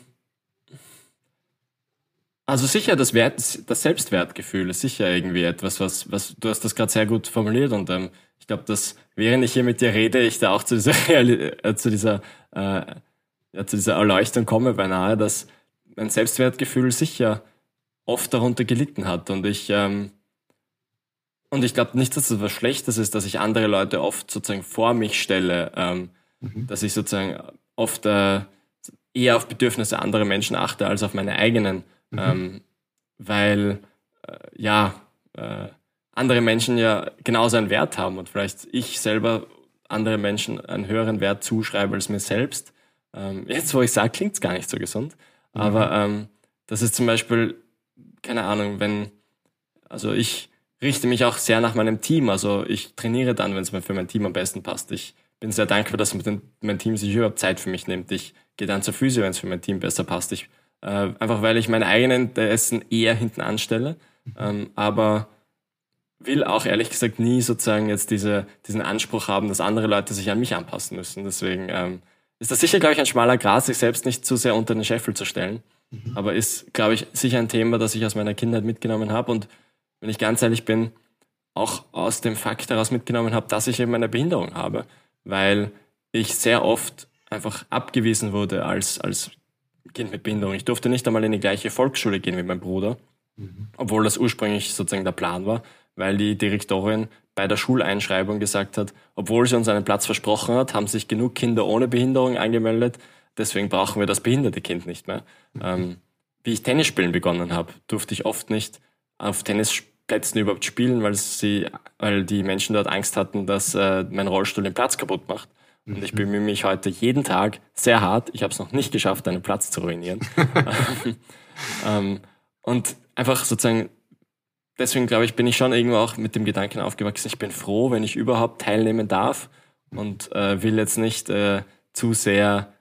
also sicher, das, Wert, das Selbstwertgefühl ist sicher irgendwie etwas, was, was du hast das gerade sehr gut formuliert und ähm, ich glaube, dass während ich hier mit dir rede, ich da auch zu dieser, äh, zu dieser, äh, ja, zu dieser Erleuchtung komme beinahe, dass mein Selbstwertgefühl sicher oft darunter gelitten hat und ich ähm, und ich glaube nicht, dass das was Schlechtes ist, dass ich andere Leute oft sozusagen vor mich stelle, ähm, mhm. dass ich sozusagen oft äh, eher auf Bedürfnisse anderer Menschen achte als auf meine eigenen, mhm. ähm, weil äh, ja äh, andere Menschen ja genauso einen Wert haben und vielleicht ich selber andere Menschen einen höheren Wert zuschreibe als mir selbst. Ähm, jetzt, wo ich sage, klingt es gar nicht so gesund. Mhm. Aber ähm, das ist zum Beispiel, keine Ahnung, wenn, also ich richte mich auch sehr nach meinem Team. Also ich trainiere dann, wenn es mir für mein Team am besten passt. Ich bin sehr dankbar, dass mein Team sich überhaupt Zeit für mich nimmt. Ich gehe dann zur Physio, wenn es für mein Team besser passt. Ich, äh, einfach weil ich meine eigenen Interessen eher hinten anstelle. Ähm, aber will auch ehrlich gesagt nie sozusagen jetzt diese, diesen Anspruch haben, dass andere Leute sich an mich anpassen müssen. Deswegen ähm, ist das sicher, glaube ich, ein schmaler Gras, sich selbst nicht zu sehr unter den Scheffel zu stellen. Mhm. Aber ist, glaube ich, sicher ein Thema, das ich aus meiner Kindheit mitgenommen habe. Und wenn ich ganz ehrlich bin, auch aus dem Fakt heraus mitgenommen habe, dass ich eben eine Behinderung habe. Weil ich sehr oft einfach abgewiesen wurde als, als Kind mit Behinderung. Ich durfte nicht einmal in die gleiche Volksschule gehen wie mein Bruder, mhm. obwohl das ursprünglich sozusagen der Plan war weil die Direktorin bei der Schuleinschreibung gesagt hat, obwohl sie uns einen Platz versprochen hat, haben sich genug Kinder ohne Behinderung angemeldet, deswegen brauchen wir das behinderte Kind nicht mehr. Ähm, wie ich Tennisspielen begonnen habe, durfte ich oft nicht auf Tennisplätzen überhaupt spielen, weil sie, weil die Menschen dort Angst hatten, dass äh, mein Rollstuhl den Platz kaputt macht. Und ich bemühe mich heute jeden Tag sehr hart. Ich habe es noch nicht geschafft, einen Platz zu ruinieren. ähm, und einfach sozusagen deswegen glaube ich, bin ich schon irgendwo auch mit dem Gedanken aufgewachsen, ich bin froh, wenn ich überhaupt teilnehmen darf und äh, will jetzt nicht äh, zu sehr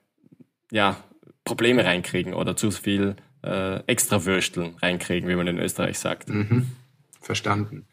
ja, Probleme reinkriegen oder zu viel äh, Extrawürsteln reinkriegen, wie man in Österreich sagt. Mhm. Verstanden.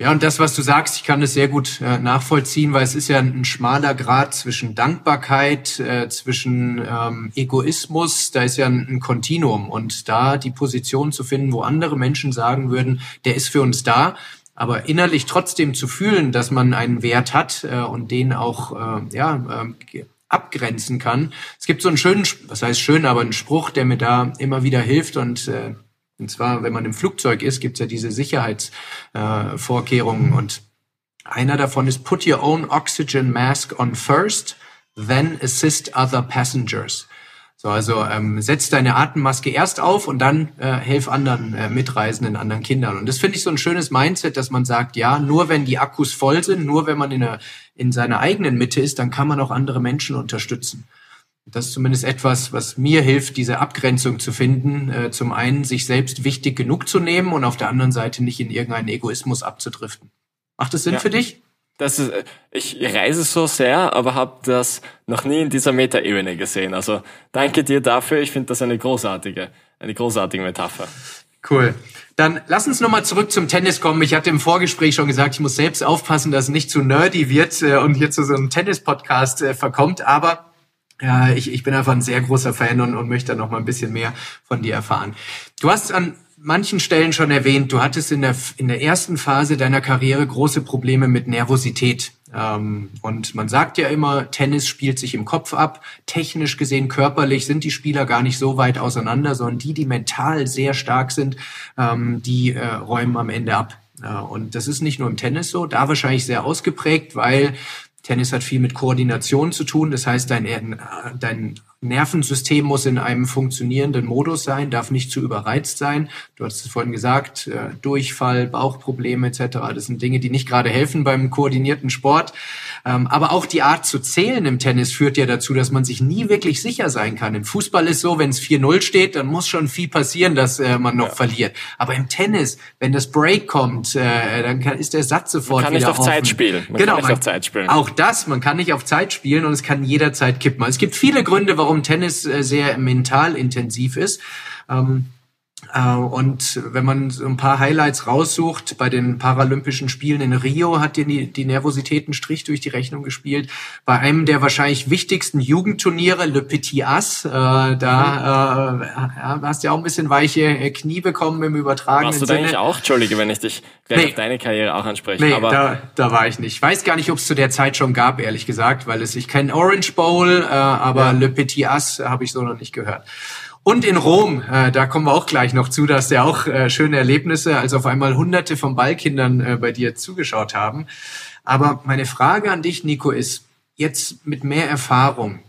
Ja, und das, was du sagst, ich kann das sehr gut äh, nachvollziehen, weil es ist ja ein, schmaler Grad zwischen Dankbarkeit, äh, zwischen ähm, Egoismus, da ist ja ein, Kontinuum. Und da die Position zu finden, wo andere Menschen sagen würden, der ist für uns da, aber innerlich trotzdem zu fühlen, dass man einen Wert hat äh, und den auch äh, ja, äh, abgrenzen kann. Es gibt so einen schönen, was heißt schön, aber einen Spruch, der mir da immer wieder hilft und äh, und zwar, wenn man im Flugzeug ist, gibt es ja diese Sicherheitsvorkehrungen äh, und einer davon ist Put your own oxygen mask on first, then assist other passengers. So, also ähm, setz deine Atemmaske erst auf und dann äh, helf anderen äh, Mitreisenden, anderen Kindern. Und das finde ich so ein schönes Mindset, dass man sagt, ja, nur wenn die Akkus voll sind, nur wenn man in, einer, in seiner eigenen Mitte ist, dann kann man auch andere Menschen unterstützen. Das ist zumindest etwas, was mir hilft, diese Abgrenzung zu finden. Äh, zum einen, sich selbst wichtig genug zu nehmen und auf der anderen Seite nicht in irgendeinen Egoismus abzudriften. Macht das Sinn ja. für dich? Das ist, ich reise so sehr, aber habe das noch nie in dieser Metaebene gesehen. Also danke dir dafür. Ich finde das eine großartige, eine großartige Metapher. Cool. Dann lass uns nochmal zurück zum Tennis kommen. Ich hatte im Vorgespräch schon gesagt, ich muss selbst aufpassen, dass es nicht zu nerdy wird äh, und hier zu so einem Tennis-Podcast äh, verkommt. Aber ja, ich, ich bin einfach ein sehr großer Fan und, und möchte noch mal ein bisschen mehr von dir erfahren. Du hast an manchen Stellen schon erwähnt, du hattest in der, in der ersten Phase deiner Karriere große Probleme mit Nervosität. Ähm, und man sagt ja immer, Tennis spielt sich im Kopf ab. Technisch gesehen, körperlich sind die Spieler gar nicht so weit auseinander, sondern die, die mental sehr stark sind, ähm, die äh, räumen am Ende ab. Ja, und das ist nicht nur im Tennis so, da wahrscheinlich sehr ausgeprägt, weil Tennis hat viel mit Koordination zu tun. Das heißt, dein, dein Nervensystem muss in einem funktionierenden Modus sein, darf nicht zu überreizt sein. Du hast es vorhin gesagt, äh, Durchfall, Bauchprobleme etc. Das sind Dinge, die nicht gerade helfen beim koordinierten Sport. Ähm, aber auch die Art zu zählen im Tennis führt ja dazu, dass man sich nie wirklich sicher sein kann. Im Fußball ist so, wenn es 4-0 steht, dann muss schon viel passieren, dass äh, man noch ja. verliert. Aber im Tennis, wenn das Break kommt, äh, dann ist der Satz sofort man kann wieder nicht auf offen. Zeit spielen. Man genau, kann nicht auf Zeit spielen. Auch das, man kann nicht auf Zeit spielen und es kann jederzeit kippen. Es gibt viele Gründe, warum warum Tennis äh, sehr mental intensiv ist. Ähm, äh, und wenn man so ein paar Highlights raussucht, bei den Paralympischen Spielen in Rio hat die, die Nervosität einen Strich durch die Rechnung gespielt. Bei einem der wahrscheinlich wichtigsten Jugendturniere, Le Petit As, äh, da äh, hast du ja auch ein bisschen weiche äh, Knie bekommen im übertragenen Warst du da eigentlich auch? Entschuldige, wenn ich dich gleich nee. auf deine Karriere auch anspreche. Nee, aber da, da war ich nicht. Ich weiß gar nicht, ob es zu der Zeit schon gab, ehrlich gesagt, weil es ich kenne Orange Bowl, äh, aber ja. Le Petit As habe ich so noch nicht gehört. Und in Rom, äh, da kommen wir auch gleich noch zu, dass ja auch äh, schöne Erlebnisse, als auf einmal Hunderte von Ballkindern äh, bei dir zugeschaut haben. Aber meine Frage an dich, Nico, ist jetzt mit mehr Erfahrung.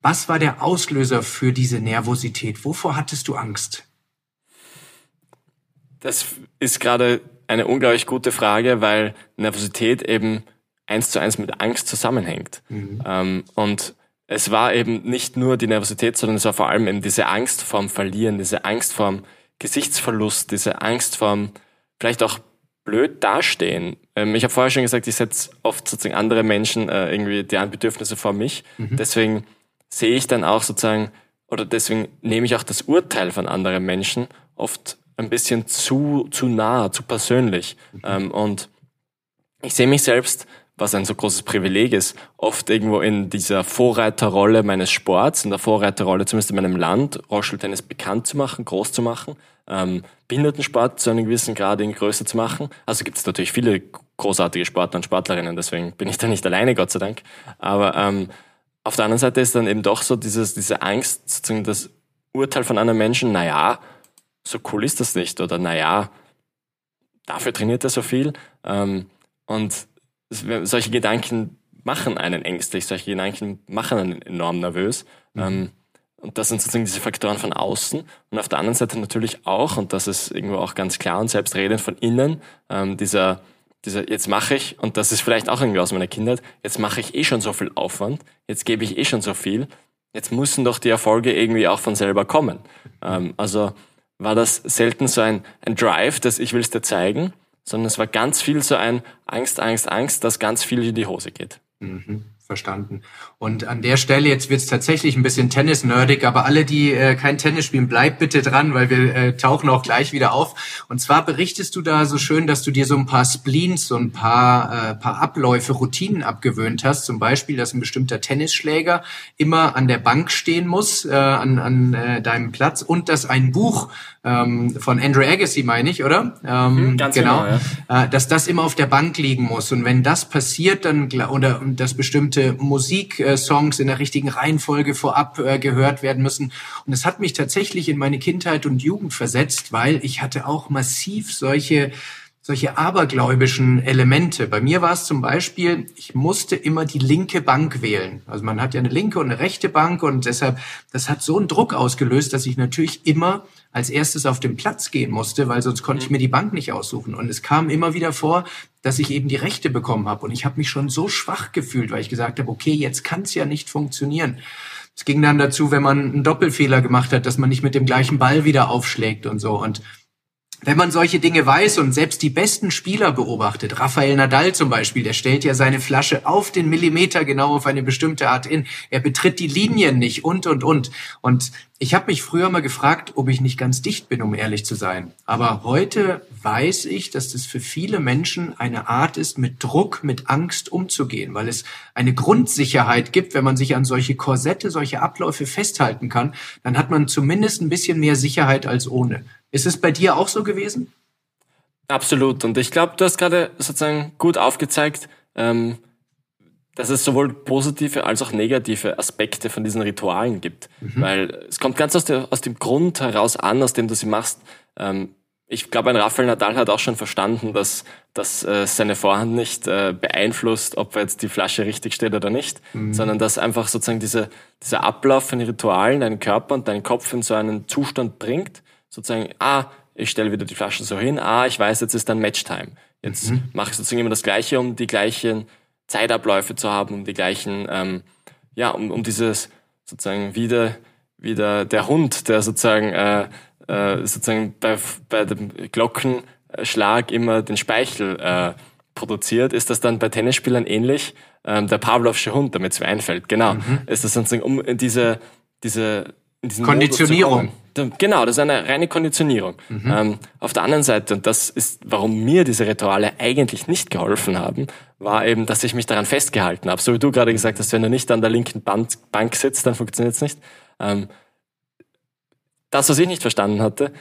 Was war der Auslöser für diese Nervosität? Wovor hattest du Angst? Das ist gerade eine unglaublich gute Frage, weil Nervosität eben eins zu eins mit Angst zusammenhängt. Mhm. Ähm, und es war eben nicht nur die Nervosität, sondern es war vor allem eben diese Angst vorm Verlieren, diese Angst vorm Gesichtsverlust, diese Angst vorm vielleicht auch blöd dastehen. Ähm, ich habe vorher schon gesagt, ich setze oft sozusagen andere Menschen äh, irgendwie deren Bedürfnisse vor mich. Mhm. Deswegen sehe ich dann auch sozusagen, oder deswegen nehme ich auch das Urteil von anderen Menschen oft ein bisschen zu, zu nah, zu persönlich. Mhm. Ähm, und ich sehe mich selbst was ein so großes Privileg ist, oft irgendwo in dieser Vorreiterrolle meines Sports, in der Vorreiterrolle zumindest in meinem Land, Rollstuhltennis bekannt zu machen, groß zu machen, ähm, Behindertensport zu einem gewissen Grad in Größe zu machen. Also gibt es natürlich viele großartige Sportler und Sportlerinnen, deswegen bin ich da nicht alleine, Gott sei Dank. Aber ähm, auf der anderen Seite ist dann eben doch so dieses, diese Angst, sozusagen das Urteil von anderen Menschen, naja, so cool ist das nicht oder naja, dafür trainiert er so viel. Ähm, und solche Gedanken machen einen ängstlich, solche Gedanken machen einen enorm nervös. Mhm. Ähm, und das sind sozusagen diese Faktoren von außen. Und auf der anderen Seite natürlich auch, und das ist irgendwo auch ganz klar und selbstredend von innen, ähm, dieser, dieser, jetzt mache ich, und das ist vielleicht auch irgendwie aus meiner Kindheit, jetzt mache ich eh schon so viel Aufwand, jetzt gebe ich eh schon so viel, jetzt müssen doch die Erfolge irgendwie auch von selber kommen. Ähm, also war das selten so ein, ein Drive, dass ich will es dir zeigen, sondern es war ganz viel so ein Angst, Angst, Angst, dass ganz viel in die Hose geht. Mhm verstanden. Und an der Stelle, jetzt wird es tatsächlich ein bisschen tennis-nerdig, aber alle, die äh, kein Tennis spielen, bleibt bitte dran, weil wir äh, tauchen auch gleich wieder auf. Und zwar berichtest du da so schön, dass du dir so ein paar Spleens, so ein paar, äh, paar Abläufe, Routinen abgewöhnt hast. Zum Beispiel, dass ein bestimmter Tennisschläger immer an der Bank stehen muss, äh, an, an äh, deinem Platz und dass ein Buch ähm, von Andrew Agassi, meine ich, oder? Ähm, mhm, Ganz genau. genau ja. äh, dass das immer auf der Bank liegen muss. Und wenn das passiert, dann oder dass bestimmte Musiksongs in der richtigen Reihenfolge vorab äh, gehört werden müssen. Und es hat mich tatsächlich in meine Kindheit und Jugend versetzt, weil ich hatte auch massiv solche solche abergläubischen Elemente. Bei mir war es zum Beispiel, ich musste immer die linke Bank wählen. Also man hat ja eine linke und eine rechte Bank und deshalb, das hat so einen Druck ausgelöst, dass ich natürlich immer als erstes auf den Platz gehen musste, weil sonst konnte ich mir die Bank nicht aussuchen. Und es kam immer wieder vor, dass ich eben die rechte bekommen habe. Und ich habe mich schon so schwach gefühlt, weil ich gesagt habe, okay, jetzt kann es ja nicht funktionieren. Es ging dann dazu, wenn man einen Doppelfehler gemacht hat, dass man nicht mit dem gleichen Ball wieder aufschlägt und so. Und wenn man solche Dinge weiß und selbst die besten Spieler beobachtet, Rafael Nadal zum Beispiel, der stellt ja seine Flasche auf den Millimeter genau auf eine bestimmte Art in. Er betritt die Linien nicht und, und, und. Und ich habe mich früher mal gefragt, ob ich nicht ganz dicht bin, um ehrlich zu sein. Aber heute weiß ich, dass das für viele Menschen eine Art ist, mit Druck, mit Angst umzugehen, weil es eine Grundsicherheit gibt, wenn man sich an solche Korsette, solche Abläufe festhalten kann, dann hat man zumindest ein bisschen mehr Sicherheit als ohne. Ist es bei dir auch so gewesen? Absolut. Und ich glaube, du hast gerade sozusagen gut aufgezeigt, ähm, dass es sowohl positive als auch negative Aspekte von diesen Ritualen gibt. Mhm. Weil es kommt ganz aus, der, aus, dem Grund heraus an, aus dem du sie machst. Ähm, ich glaube, ein Rafael Nadal hat auch schon verstanden, dass, dass äh, seine Vorhand nicht äh, beeinflusst, ob jetzt die Flasche richtig steht oder nicht, mhm. sondern dass einfach sozusagen diese, dieser Ablauf von Ritualen deinen Körper und deinen Kopf in so einen Zustand bringt, sozusagen, ah, ich stelle wieder die Flaschen so hin, ah, ich weiß, jetzt ist dann Matchtime. Jetzt mhm. mache ich sozusagen immer das Gleiche, um die gleichen Zeitabläufe zu haben, um die gleichen, ähm, ja, um, um dieses sozusagen wieder, wieder der Hund, der sozusagen, äh, äh, sozusagen bei, bei dem Glockenschlag immer den Speichel äh, produziert, ist das dann bei Tennisspielern ähnlich? Ähm, der Pavlovsche Hund, damit es mir einfällt, genau. Mhm. Ist das sozusagen, um diese, diese Konditionierung. Genau, das ist eine reine Konditionierung. Mhm. Ähm, auf der anderen Seite, und das ist, warum mir diese Rituale eigentlich nicht geholfen haben, war eben, dass ich mich daran festgehalten habe. So wie du gerade gesagt hast, wenn du nicht an der linken Bank, Bank sitzt, dann funktioniert es nicht. Ähm, das, was ich nicht verstanden hatte,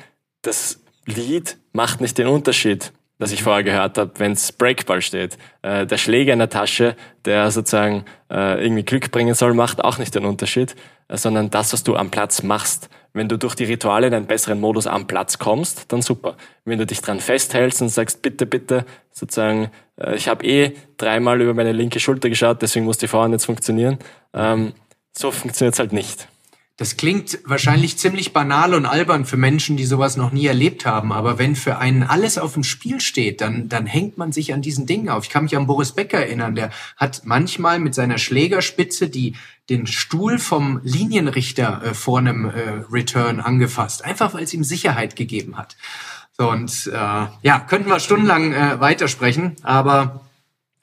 das Lied macht nicht den Unterschied, das ich vorher gehört habe, wenns Breakball steht. Äh, der Schläger in der Tasche, der sozusagen äh, irgendwie Glück bringen soll, macht auch nicht den Unterschied sondern das, was du am Platz machst. Wenn du durch die Rituale in einen besseren Modus am Platz kommst, dann super. Wenn du dich dran festhältst und sagst, bitte, bitte, sozusagen, äh, ich habe eh dreimal über meine linke Schulter geschaut, deswegen muss die Vorhand jetzt funktionieren, ähm, so funktioniert es halt nicht. Das klingt wahrscheinlich ziemlich banal und albern für Menschen, die sowas noch nie erlebt haben. Aber wenn für einen alles auf dem Spiel steht, dann, dann hängt man sich an diesen Dingen auf. Ich kann mich an Boris Becker erinnern. Der hat manchmal mit seiner Schlägerspitze die, den Stuhl vom Linienrichter äh, vor einem äh, Return angefasst. Einfach weil es ihm Sicherheit gegeben hat. So, und äh, ja, könnten wir stundenlang äh, weitersprechen, aber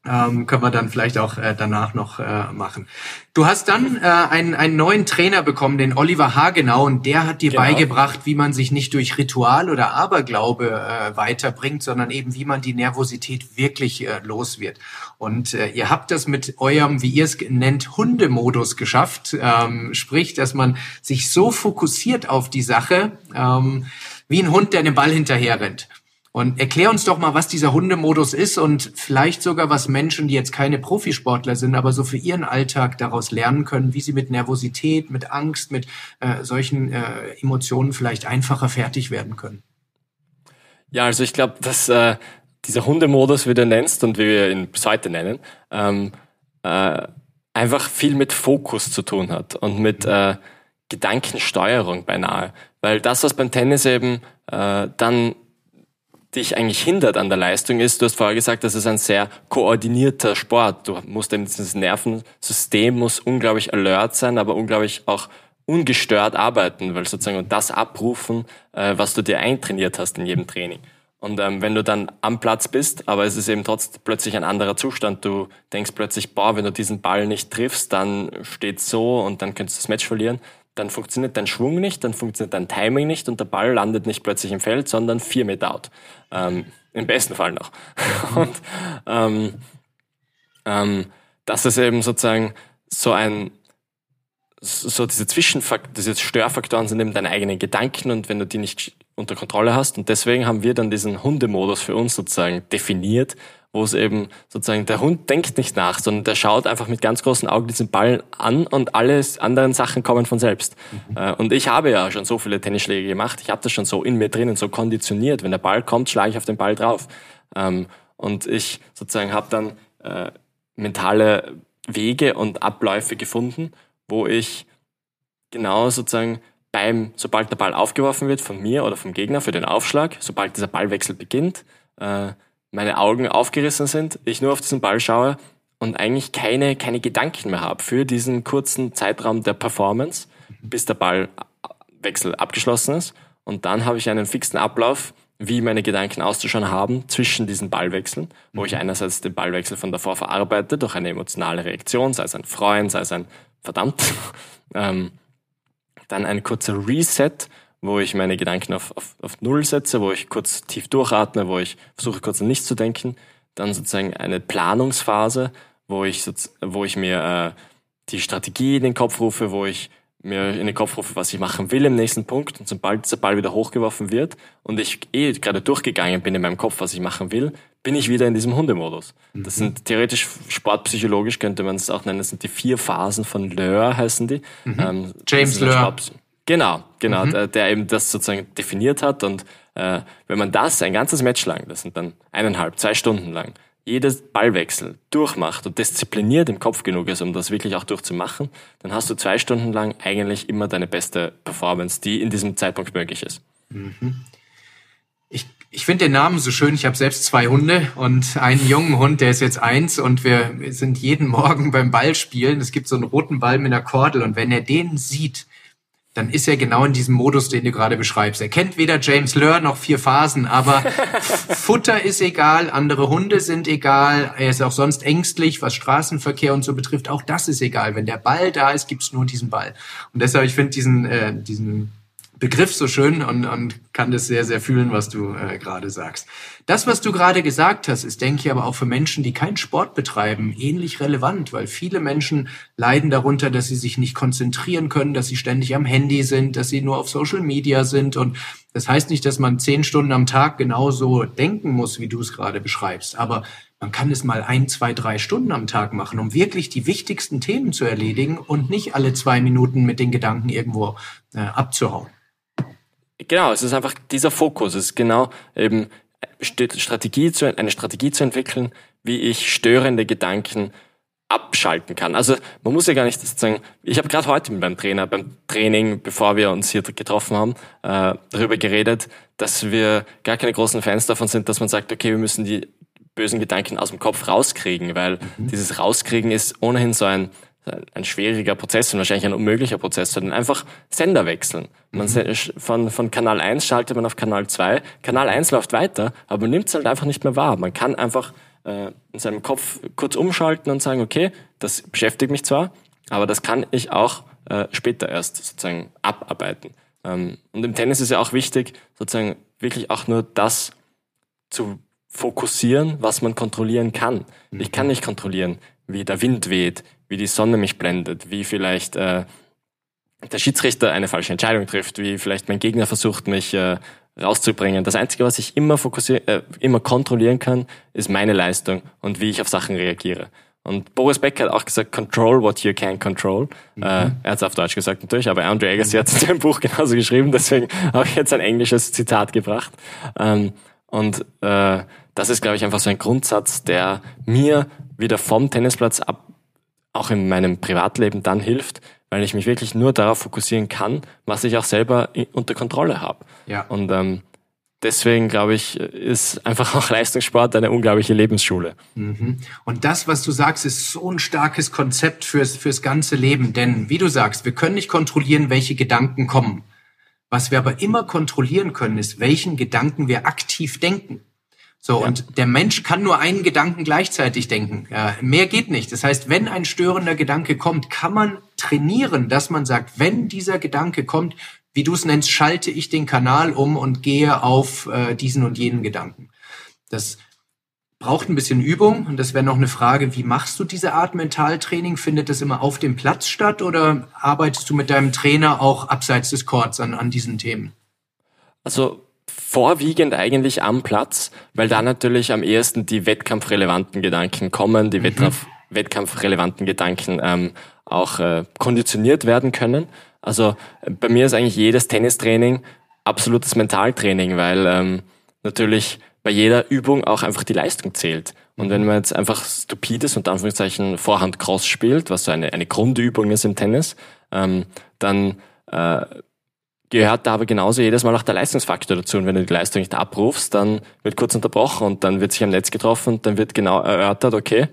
ähm, können wir dann vielleicht auch äh, danach noch äh, machen. Du hast dann äh, einen, einen neuen Trainer bekommen, den Oliver Hagenau, und der hat dir genau. beigebracht, wie man sich nicht durch Ritual oder Aberglaube äh, weiterbringt, sondern eben wie man die Nervosität wirklich äh, los wird. Und äh, ihr habt das mit eurem, wie ihr es nennt, Hundemodus geschafft. Ähm, sprich, dass man sich so fokussiert auf die Sache, ähm, wie ein Hund, der einem Ball hinterher rennt. Und erklär uns doch mal, was dieser Hundemodus ist und vielleicht sogar, was Menschen, die jetzt keine Profisportler sind, aber so für ihren Alltag daraus lernen können, wie sie mit Nervosität, mit Angst, mit äh, solchen äh, Emotionen vielleicht einfacher fertig werden können. Ja, also ich glaube, dass äh, dieser Hundemodus, wie du nennst und wie wir ihn bis heute nennen, ähm, äh, einfach viel mit Fokus zu tun hat und mit äh, Gedankensteuerung beinahe. Weil das, was beim Tennis eben äh, dann dich eigentlich hindert an der Leistung ist, du hast vorher gesagt, das ist ein sehr koordinierter Sport. Du musst eben dieses Nervensystem muss unglaublich alert sein, aber unglaublich auch ungestört arbeiten, weil sozusagen und das abrufen, äh, was du dir eintrainiert hast in jedem Training. Und ähm, wenn du dann am Platz bist, aber es ist eben trotzdem plötzlich ein anderer Zustand, du denkst plötzlich, boah, wenn du diesen Ball nicht triffst, dann steht so und dann könntest du das Match verlieren, dann funktioniert dein Schwung nicht, dann funktioniert dein Timing nicht und der Ball landet nicht plötzlich im Feld, sondern vier Meter out. Ähm, Im besten Fall noch. und ähm, ähm, das ist eben sozusagen so ein, so diese Zwischenfaktoren, diese Störfaktoren sind eben deine eigenen Gedanken und wenn du die nicht unter Kontrolle hast und deswegen haben wir dann diesen Hundemodus für uns sozusagen definiert, wo es eben sozusagen, der Hund denkt nicht nach, sondern der schaut einfach mit ganz großen Augen diesen Ball an und alle anderen Sachen kommen von selbst. Mhm. Äh, und ich habe ja schon so viele Tennisschläge gemacht, ich habe das schon so in mir drinnen, so konditioniert. Wenn der Ball kommt, schlage ich auf den Ball drauf. Ähm, und ich sozusagen habe dann äh, mentale Wege und Abläufe gefunden, wo ich genau sozusagen beim, sobald der Ball aufgeworfen wird von mir oder vom Gegner für den Aufschlag, sobald dieser Ballwechsel beginnt, äh, meine Augen aufgerissen sind, ich nur auf diesen Ball schaue und eigentlich keine, keine Gedanken mehr habe für diesen kurzen Zeitraum der Performance, bis der Ballwechsel abgeschlossen ist. Und dann habe ich einen fixen Ablauf, wie meine Gedanken auszuschauen haben zwischen diesen Ballwechseln, wo ich mhm. einerseits den Ballwechsel von davor verarbeite durch eine emotionale Reaktion, sei es ein Freund, sei es ein verdammt, ähm, dann ein kurzer Reset, wo ich meine Gedanken auf, auf, auf Null setze, wo ich kurz tief durchatme, wo ich versuche kurz an nichts zu denken. Dann sozusagen eine Planungsphase, wo ich, wo ich mir äh, die Strategie in den Kopf rufe, wo ich mir in den Kopf rufe, was ich machen will im nächsten Punkt. Und sobald dieser Ball wieder hochgeworfen wird und ich eh gerade durchgegangen bin in meinem Kopf, was ich machen will, bin ich wieder in diesem Hundemodus. Das mhm. sind theoretisch sportpsychologisch könnte man es auch nennen, das sind die vier Phasen von Löhr heißen die. Mhm. Ähm, James Löhr. Genau, genau, mhm. der, der, eben das sozusagen definiert hat. Und äh, wenn man das ein ganzes Match lang, das sind dann eineinhalb, zwei Stunden lang, jedes Ballwechsel durchmacht und diszipliniert im Kopf genug ist, um das wirklich auch durchzumachen, dann hast du zwei Stunden lang eigentlich immer deine beste Performance, die in diesem Zeitpunkt möglich ist. Mhm. Ich, ich finde den Namen so schön. Ich habe selbst zwei Hunde und einen jungen Hund, der ist jetzt eins und wir sind jeden Morgen beim Ballspielen. Es gibt so einen roten Ball mit einer Kordel und wenn er den sieht, dann ist er genau in diesem Modus, den du gerade beschreibst. Er kennt weder James Lur noch vier Phasen, aber Futter ist egal, andere Hunde sind egal, er ist auch sonst ängstlich, was Straßenverkehr und so betrifft. Auch das ist egal. Wenn der Ball da ist, gibt's nur diesen Ball. Und deshalb, ich finde diesen, äh, diesen Begriff so schön und, und kann das sehr, sehr fühlen, was du äh, gerade sagst. Das, was du gerade gesagt hast, ist, denke ich, aber auch für Menschen, die keinen Sport betreiben, ähnlich relevant, weil viele Menschen leiden darunter, dass sie sich nicht konzentrieren können, dass sie ständig am Handy sind, dass sie nur auf Social Media sind. Und das heißt nicht, dass man zehn Stunden am Tag genauso denken muss, wie du es gerade beschreibst. Aber man kann es mal ein, zwei, drei Stunden am Tag machen, um wirklich die wichtigsten Themen zu erledigen und nicht alle zwei Minuten mit den Gedanken irgendwo äh, abzuhauen. Genau, es ist einfach dieser Fokus. Es ist genau eben Strategie zu, eine Strategie zu entwickeln, wie ich störende Gedanken abschalten kann. Also man muss ja gar nicht sozusagen, ich habe gerade heute beim Trainer, beim Training, bevor wir uns hier getroffen haben, äh, darüber geredet, dass wir gar keine großen Fans davon sind, dass man sagt, okay, wir müssen die bösen Gedanken aus dem Kopf rauskriegen, weil mhm. dieses Rauskriegen ist ohnehin so ein, ein schwieriger Prozess und wahrscheinlich ein unmöglicher Prozess, sondern einfach Sender wechseln. Man mhm. von, von Kanal 1 schaltet man auf Kanal 2, Kanal 1 läuft weiter, aber man nimmt es halt einfach nicht mehr wahr. Man kann einfach äh, in seinem Kopf kurz umschalten und sagen, okay, das beschäftigt mich zwar, aber das kann ich auch äh, später erst sozusagen abarbeiten. Ähm, und im Tennis ist ja auch wichtig, sozusagen wirklich auch nur das zu fokussieren, was man kontrollieren kann. Mhm. Ich kann nicht kontrollieren, wie der Wind weht, wie die Sonne mich blendet, wie vielleicht äh, der Schiedsrichter eine falsche Entscheidung trifft, wie vielleicht mein Gegner versucht, mich äh, rauszubringen. Das Einzige, was ich immer fokussieren, äh, immer kontrollieren kann, ist meine Leistung und wie ich auf Sachen reagiere. Und Boris Becker hat auch gesagt, control what you can control. Mhm. Äh, er hat es auf Deutsch gesagt natürlich, aber Andre Agassi hat es in dem Buch genauso geschrieben, deswegen habe ich jetzt ein englisches Zitat gebracht. Ähm, und äh, das ist, glaube ich, einfach so ein Grundsatz, der mir wieder vom Tennisplatz ab, auch in meinem Privatleben dann hilft, weil ich mich wirklich nur darauf fokussieren kann, was ich auch selber unter Kontrolle habe. Ja. Und ähm, deswegen glaube ich, ist einfach auch Leistungssport eine unglaubliche Lebensschule. Mhm. Und das, was du sagst, ist so ein starkes Konzept fürs, fürs ganze Leben. Denn, wie du sagst, wir können nicht kontrollieren, welche Gedanken kommen. Was wir aber immer kontrollieren können, ist, welchen Gedanken wir aktiv denken. So, ja. und der Mensch kann nur einen Gedanken gleichzeitig denken. Ja, mehr geht nicht. Das heißt, wenn ein störender Gedanke kommt, kann man trainieren, dass man sagt, wenn dieser Gedanke kommt, wie du es nennst, schalte ich den Kanal um und gehe auf äh, diesen und jenen Gedanken. Das braucht ein bisschen Übung und das wäre noch eine Frage, wie machst du diese Art Mentaltraining? Findet das immer auf dem Platz statt oder arbeitest du mit deinem Trainer auch abseits des Courts an, an diesen Themen? Also vorwiegend eigentlich am Platz, weil da natürlich am ehesten die wettkampfrelevanten Gedanken kommen, die mhm. Wettkampf, wettkampfrelevanten Gedanken ähm, auch äh, konditioniert werden können. Also bei mir ist eigentlich jedes Tennistraining absolutes Mentaltraining, weil ähm, natürlich bei jeder Übung auch einfach die Leistung zählt. Und wenn man jetzt einfach stupides und Anführungszeichen Vorhand Cross spielt, was so eine, eine Grundübung ist im Tennis, ähm, dann äh, gehört da aber genauso jedes Mal auch der Leistungsfaktor dazu. Und wenn du die Leistung nicht abrufst, dann wird kurz unterbrochen und dann wird sich am Netz getroffen und dann wird genau erörtert, okay,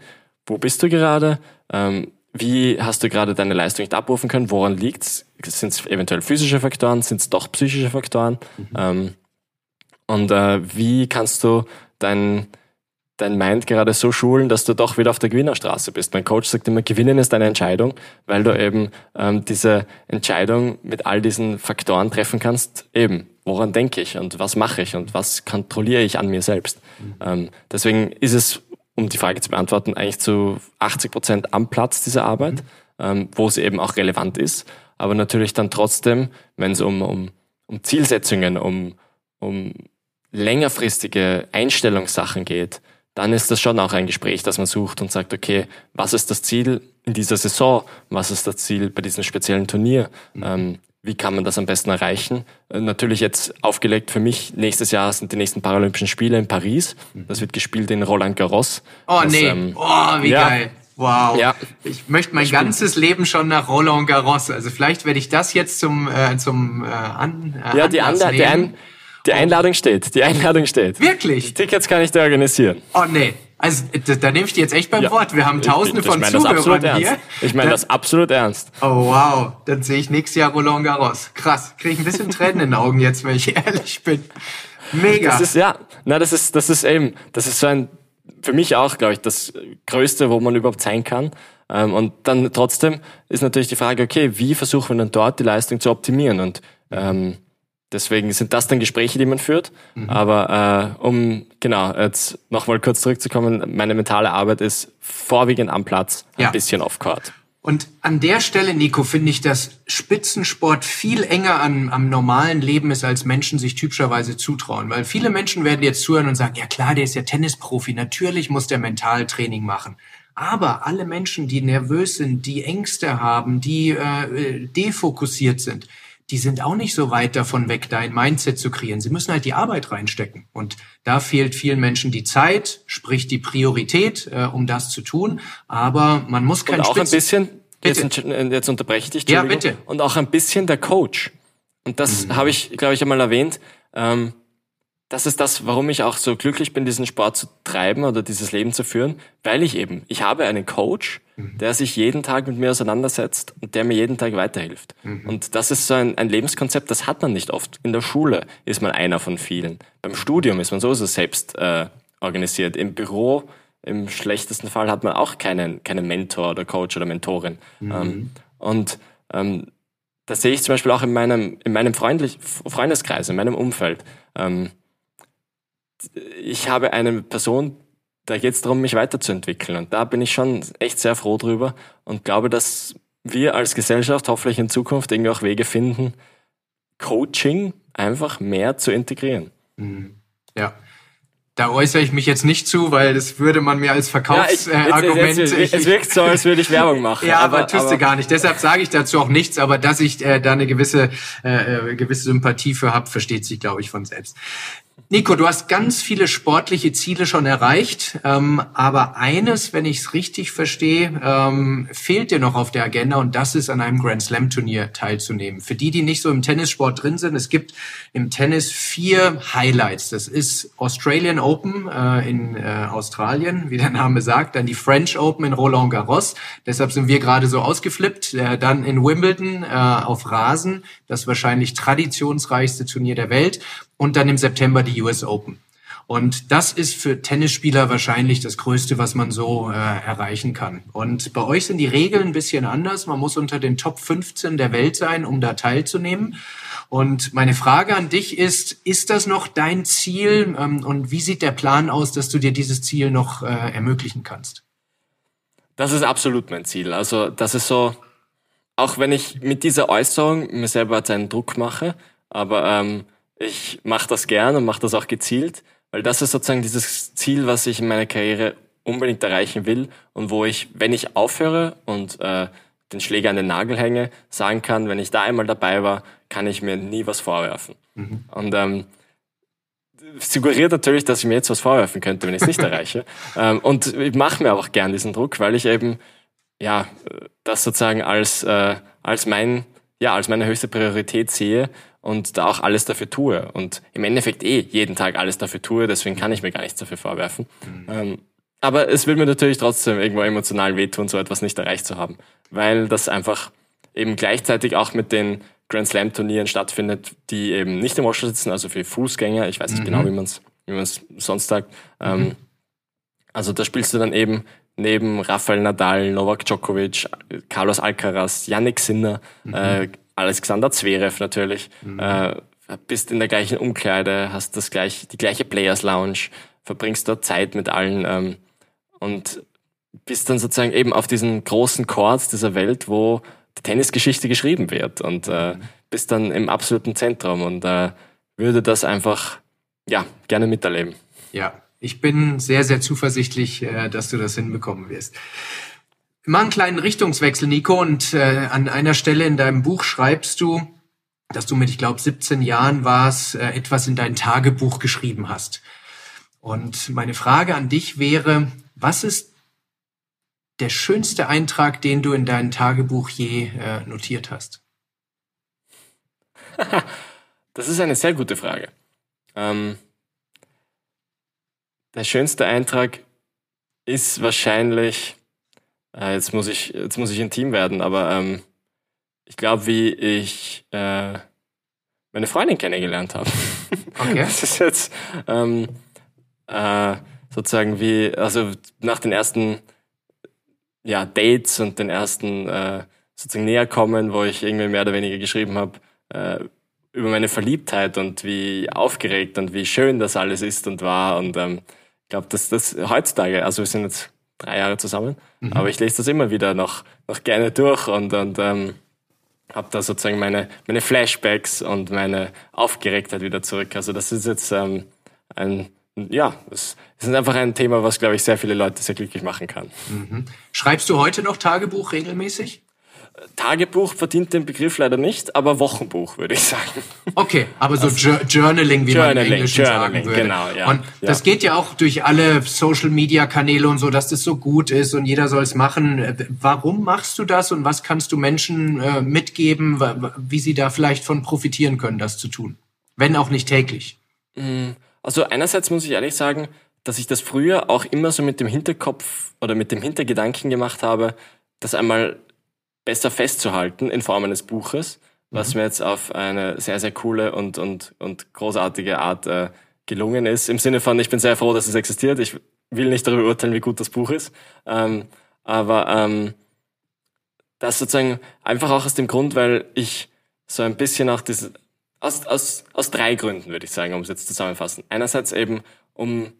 wo bist du gerade? Ähm, wie hast du gerade deine Leistung nicht abrufen können? Woran liegt's? Sind es eventuell physische Faktoren? Sind es doch psychische Faktoren? Mhm. Ähm, und äh, wie kannst du dein dein Mind gerade so schulen, dass du doch wieder auf der Gewinnerstraße bist. Mein Coach sagt immer, Gewinnen ist eine Entscheidung, weil du eben ähm, diese Entscheidung mit all diesen Faktoren treffen kannst. Eben, woran denke ich und was mache ich und was kontrolliere ich an mir selbst. Ähm, deswegen ist es, um die Frage zu beantworten, eigentlich zu 80 Prozent am Platz dieser Arbeit, ähm, wo es eben auch relevant ist. Aber natürlich dann trotzdem, wenn es um, um, um Zielsetzungen, um, um längerfristige Einstellungssachen geht, dann ist das schon auch ein Gespräch, das man sucht und sagt, okay, was ist das Ziel in dieser Saison? Was ist das Ziel bei diesem speziellen Turnier? Mhm. Ähm, wie kann man das am besten erreichen? Äh, natürlich jetzt aufgelegt für mich, nächstes Jahr sind die nächsten Paralympischen Spiele in Paris. Mhm. Das wird gespielt in Roland Garros. Oh das, nee, ähm, oh, wie ja. geil. Wow. Ja. Ich möchte mein ich ganzes Leben schon nach Roland Garros. Also vielleicht werde ich das jetzt zum, äh, zum äh, an, äh, Ja, die, Anla die, An die Einladung steht. Die Einladung steht. Wirklich? Die Tickets kann ich dir organisieren. Oh nee. Also da, da nehme ich dir jetzt echt beim ja. Wort. Wir haben tausende ich, ich, ich von Zuhörern hier. Ich meine das absolut ernst. Oh wow, dann sehe ich nächstes Jahr Roland Garros. Krass, kriege ich ein bisschen Tränen in den Augen jetzt, wenn ich ehrlich bin. Mega. Das ist ja, na das ist das ist eben, das ist so ein für mich auch, glaube ich, das Größte, wo man überhaupt sein kann. Ähm, und dann trotzdem ist natürlich die Frage, okay, wie versuchen wir dann dort die Leistung zu optimieren? Und ähm, Deswegen sind das dann Gespräche, die man führt. Mhm. Aber äh, um genau jetzt nochmal kurz zurückzukommen, meine mentale Arbeit ist vorwiegend am Platz, ein ja. bisschen off-court. Und an der Stelle, Nico, finde ich, dass Spitzensport viel enger an, am normalen Leben ist, als Menschen sich typischerweise zutrauen. Weil viele Menschen werden jetzt zuhören und sagen, ja klar, der ist ja Tennisprofi, natürlich muss der Mentaltraining machen. Aber alle Menschen, die nervös sind, die Ängste haben, die äh, defokussiert sind, die sind auch nicht so weit davon weg, dein Mindset zu kreieren. Sie müssen halt die Arbeit reinstecken. Und da fehlt vielen Menschen die Zeit, sprich die Priorität, äh, um das zu tun. Aber man muss kein Und auch Spitz ein bisschen, jetzt, jetzt unterbreche ich dich, Ja, bitte. Und auch ein bisschen der Coach. Und das Mhm. habe ich, glaube ich, einmal erwähnt. Ähm, das ist das, warum ich auch so glücklich bin, diesen Sport zu treiben oder dieses Leben zu führen, weil ich eben, ich habe einen Coach, Mhm. der sich jeden Tag mit mir auseinandersetzt und der mir jeden Tag weiterhilft. Mhm. Und das ist so ein, ein Lebenskonzept, das hat man nicht oft. In der Schule ist man einer von vielen. Beim Studium ist man sowieso selbst äh, organisiert. Im Büro, im schlechtesten Fall, hat man auch keinen, keinen Mentor oder Coach oder Mentorin. Ähm, und ähm, das sehe ich zum Beispiel auch in meinem, in meinem Freundlich Freundeskreis, in meinem Umfeld. Ähm, ich habe eine Person, da geht es darum, mich weiterzuentwickeln. Und da bin ich schon echt sehr froh drüber und glaube, dass wir als Gesellschaft hoffentlich in Zukunft irgendwie auch Wege finden, Coaching einfach mehr zu integrieren. Ja. Da äußere ich mich jetzt nicht zu, weil das würde man mir als Verkaufsargument. jetzt, jetzt, es wirkt so, als würde ich Werbung machen. Ja, aber, tust du gar nicht. Deshalb sage ich dazu auch nichts, aber dass ich äh, da eine gewisse, äh, äh, gewisse Sympathie für habe, versteht sich, glaube ich, von selbst. Nico, du hast ganz viele sportliche Ziele schon erreicht, ähm, aber eines, wenn ich es richtig verstehe, ähm, fehlt dir noch auf der Agenda und das ist an einem Grand Slam Turnier teilzunehmen. Für die, die nicht so im Tennissport drin sind, es gibt im Tennis vier Highlights. Das ist Australian Open äh, in äh, Australien, wie der Name sagt, dann die French Open in Roland Garros. Deshalb sind wir gerade so ausgeflippt. Äh, dann in Wimbledon äh, auf Rasen, das wahrscheinlich traditionsreichste Turnier der Welt und dann im September die US Open. Und das ist für Tennisspieler wahrscheinlich das Größte, was man so äh, erreichen kann. Und bei euch sind die Regeln ein bisschen anders. Man muss unter den Top 15 der Welt sein, um da teilzunehmen. Und meine Frage an dich ist, ist das noch dein Ziel? Ähm, und wie sieht der Plan aus, dass du dir dieses Ziel noch äh, ermöglichen kannst? Das ist absolut mein Ziel. Also das ist so, auch wenn ich mit dieser Äußerung mir selber einen Druck mache, aber ähm, ich mache das gern und mache das auch gezielt, weil das ist sozusagen dieses Ziel, was ich in meiner Karriere unbedingt erreichen will und wo ich, wenn ich aufhöre und äh, den Schläger an den Nagel hänge, sagen kann, wenn ich da einmal dabei war, kann ich mir nie was vorwerfen. Und ähm, suggeriert natürlich, dass ich mir jetzt was vorwerfen könnte, wenn ich es nicht erreiche. Ähm, und ich mache mir auch gern diesen Druck, weil ich eben ja das sozusagen als äh, als mein ja als meine höchste Priorität sehe und da auch alles dafür tue und im Endeffekt eh jeden Tag alles dafür tue. Deswegen kann ich mir gar nichts dafür vorwerfen. Ähm, aber es will mir natürlich trotzdem irgendwo emotional wehtun, so etwas nicht erreicht zu haben, weil das einfach eben gleichzeitig auch mit den Grand Slam Turnieren stattfindet, die eben nicht im Rollstuhl sitzen, also für Fußgänger. Ich weiß nicht genau, wie man es wie man es sonst sagt. Ähm, also da spielst du dann eben neben Rafael Nadal, Novak Djokovic, Carlos Alcaraz, Yannick Sinner, äh, Alexander Zverev natürlich. Äh, bist in der gleichen Umkleide, hast das gleich, die gleiche Players Lounge, verbringst dort Zeit mit allen ähm, und bist dann sozusagen eben auf diesen großen Chords dieser Welt, wo die Tennisgeschichte geschrieben wird und äh, bist dann im absoluten Zentrum und äh, würde das einfach ja gerne miterleben. Ja, ich bin sehr, sehr zuversichtlich, äh, dass du das hinbekommen wirst. Mach einen kleinen Richtungswechsel, Nico, und äh, an einer Stelle in deinem Buch schreibst du, dass du mit, ich glaube, 17 Jahren warst, äh, etwas in dein Tagebuch geschrieben hast. Und meine Frage an dich wäre, was ist der schönste Eintrag, den du in dein Tagebuch je notiert hast? Das ist eine sehr gute Frage. Ähm, der schönste Eintrag ist wahrscheinlich, äh, jetzt muss ich, jetzt muss ich intim werden, aber ähm, ich glaube, wie ich äh, meine Freundin kennengelernt habe. Okay. Das ist jetzt ähm, äh, sozusagen wie, also nach den ersten ja, Dates und den ersten äh, sozusagen Näherkommen, wo ich irgendwie mehr oder weniger geschrieben habe, äh, über meine Verliebtheit und wie aufgeregt und wie schön das alles ist und war. Und ähm, ich glaube, dass das heutzutage, also wir sind jetzt drei Jahre zusammen, aber ich lese das immer wieder noch, noch gerne durch und, und ähm, habe da sozusagen meine, meine Flashbacks und meine Aufgeregtheit wieder zurück. Also das ist jetzt ähm, ein, ja, es ist einfach ein Thema, was, glaube ich, sehr viele Leute sehr glücklich machen kann. Schreibst du heute noch Tagebuch regelmäßig? Tagebuch verdient den Begriff leider nicht, aber Wochenbuch würde ich sagen. Okay, aber so also, Journaling, wie Journaling, man im Englischen Journaling, sagen würde. Genau, ja. Und ja. das geht ja auch durch alle Social Media Kanäle und so, dass das so gut ist und jeder soll es machen. Warum machst du das und was kannst du Menschen äh, mitgeben, wie sie da vielleicht von profitieren können, das zu tun? Wenn auch nicht täglich. Mm, also einerseits muss ich ehrlich sagen, dass ich das früher auch immer so mit dem Hinterkopf oder mit dem Hintergedanken gemacht habe, das einmal besser festzuhalten in Form eines Buches, was mhm. mir jetzt auf eine sehr, sehr coole und, und, und großartige Art äh, gelungen ist. Im Sinne von, ich bin sehr froh, dass es existiert. Ich will nicht darüber urteilen, wie gut das Buch ist. Ähm, aber ähm, das sozusagen einfach auch aus dem Grund, weil ich so ein bisschen auch diese, aus, aus, aus drei Gründen würde ich sagen, um es jetzt zusammenfassen. Einerseits eben, um,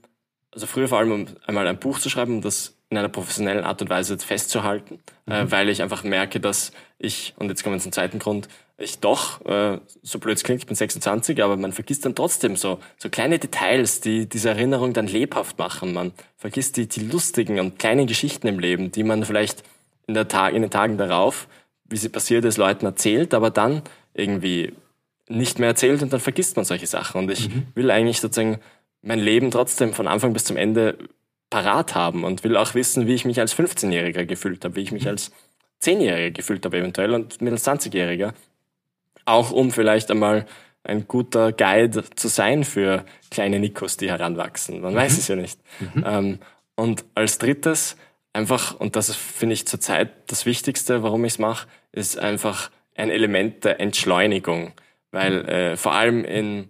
also früher vor allem, um einmal ein Buch zu schreiben, um das in einer professionellen Art und Weise festzuhalten, äh, mhm. äh, weil ich einfach merke, dass ich, und jetzt kommen wir zum zweiten Grund, ich doch, äh, so blöd es klingt, ich bin 26, aber man vergisst dann trotzdem so, so kleine Details, die diese Erinnerung dann lebhaft machen. Man vergisst die, die lustigen und kleinen Geschichten im Leben, die man vielleicht in, der Tag, in den Tagen darauf, wie sie passiert ist, Leuten erzählt, aber dann irgendwie nicht mehr erzählt und dann vergisst man solche Sachen. Und ich mhm. will eigentlich sozusagen mein Leben trotzdem von Anfang bis zum Ende parat haben und will auch wissen, wie ich mich als 15-Jähriger gefühlt habe, wie ich mich als 10-Jähriger gefühlt habe eventuell und mit als 20-Jähriger. Auch um vielleicht einmal ein guter Guide zu sein für kleine Nikos, die heranwachsen. Man mhm. weiß es ja nicht. Mhm. Ähm, und als drittes einfach, und das finde ich zurzeit das Wichtigste, warum ich es mache, ist einfach ein Element der Entschleunigung. Weil äh, vor allem in,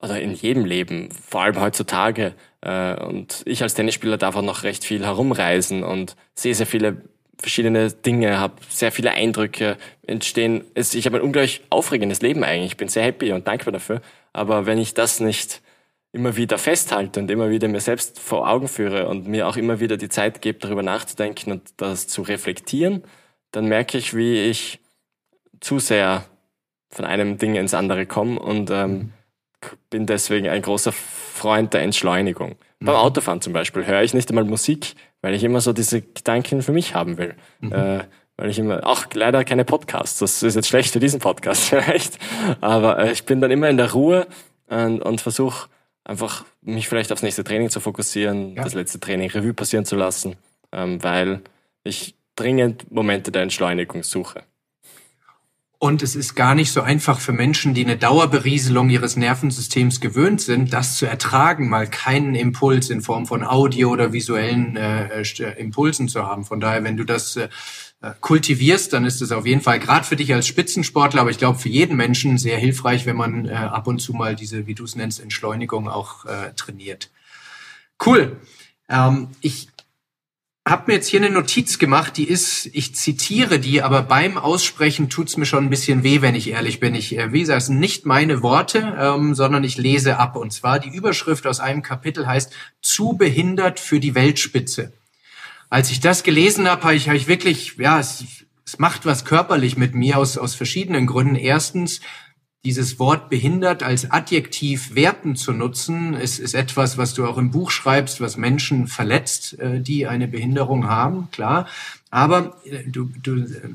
oder in jedem Leben, vor allem heutzutage, und ich als Tennisspieler darf auch noch recht viel herumreisen und sehe sehr viele verschiedene Dinge, habe sehr viele Eindrücke entstehen. Ich habe ein unglaublich aufregendes Leben eigentlich. Ich bin sehr happy und dankbar dafür. Aber wenn ich das nicht immer wieder festhalte und immer wieder mir selbst vor Augen führe und mir auch immer wieder die Zeit gebe, darüber nachzudenken und das zu reflektieren, dann merke ich, wie ich zu sehr von einem Ding ins andere komme und ähm, bin deswegen ein großer Freund der Entschleunigung. Mhm. Beim Autofahren zum Beispiel höre ich nicht einmal Musik, weil ich immer so diese Gedanken für mich haben will. Mhm. Äh, weil ich immer, auch leider keine Podcasts, das ist jetzt schlecht für diesen Podcast vielleicht, aber äh, ich bin dann immer in der Ruhe und, und versuche einfach mich vielleicht aufs nächste Training zu fokussieren, ja. das letzte Training Revue passieren zu lassen, ähm, weil ich dringend Momente der Entschleunigung suche. Und es ist gar nicht so einfach für Menschen, die eine Dauerberieselung ihres Nervensystems gewöhnt sind, das zu ertragen, mal keinen Impuls in Form von Audio oder visuellen äh, äh Impulsen zu haben. Von daher, wenn du das äh, kultivierst, dann ist es auf jeden Fall gerade für dich als Spitzensportler, aber ich glaube für jeden Menschen sehr hilfreich, wenn man äh, ab und zu mal diese, wie du es nennst, Entschleunigung auch äh, trainiert. Cool. Ähm, ich habe mir jetzt hier eine Notiz gemacht, die ist, ich zitiere die, aber beim Aussprechen tut's mir schon ein bisschen weh, wenn ich ehrlich bin. Ich, äh, wie gesagt, es sind nicht meine Worte, ähm, sondern ich lese ab. Und zwar die Überschrift aus einem Kapitel heißt Zu behindert für die Weltspitze. Als ich das gelesen habe, habe ich, hab ich wirklich, ja, es, es macht was körperlich mit mir aus, aus verschiedenen Gründen. Erstens, dieses Wort behindert als Adjektiv werten zu nutzen, ist, ist etwas, was du auch im Buch schreibst, was Menschen verletzt, äh, die eine Behinderung haben, klar. Aber äh, du, du äh,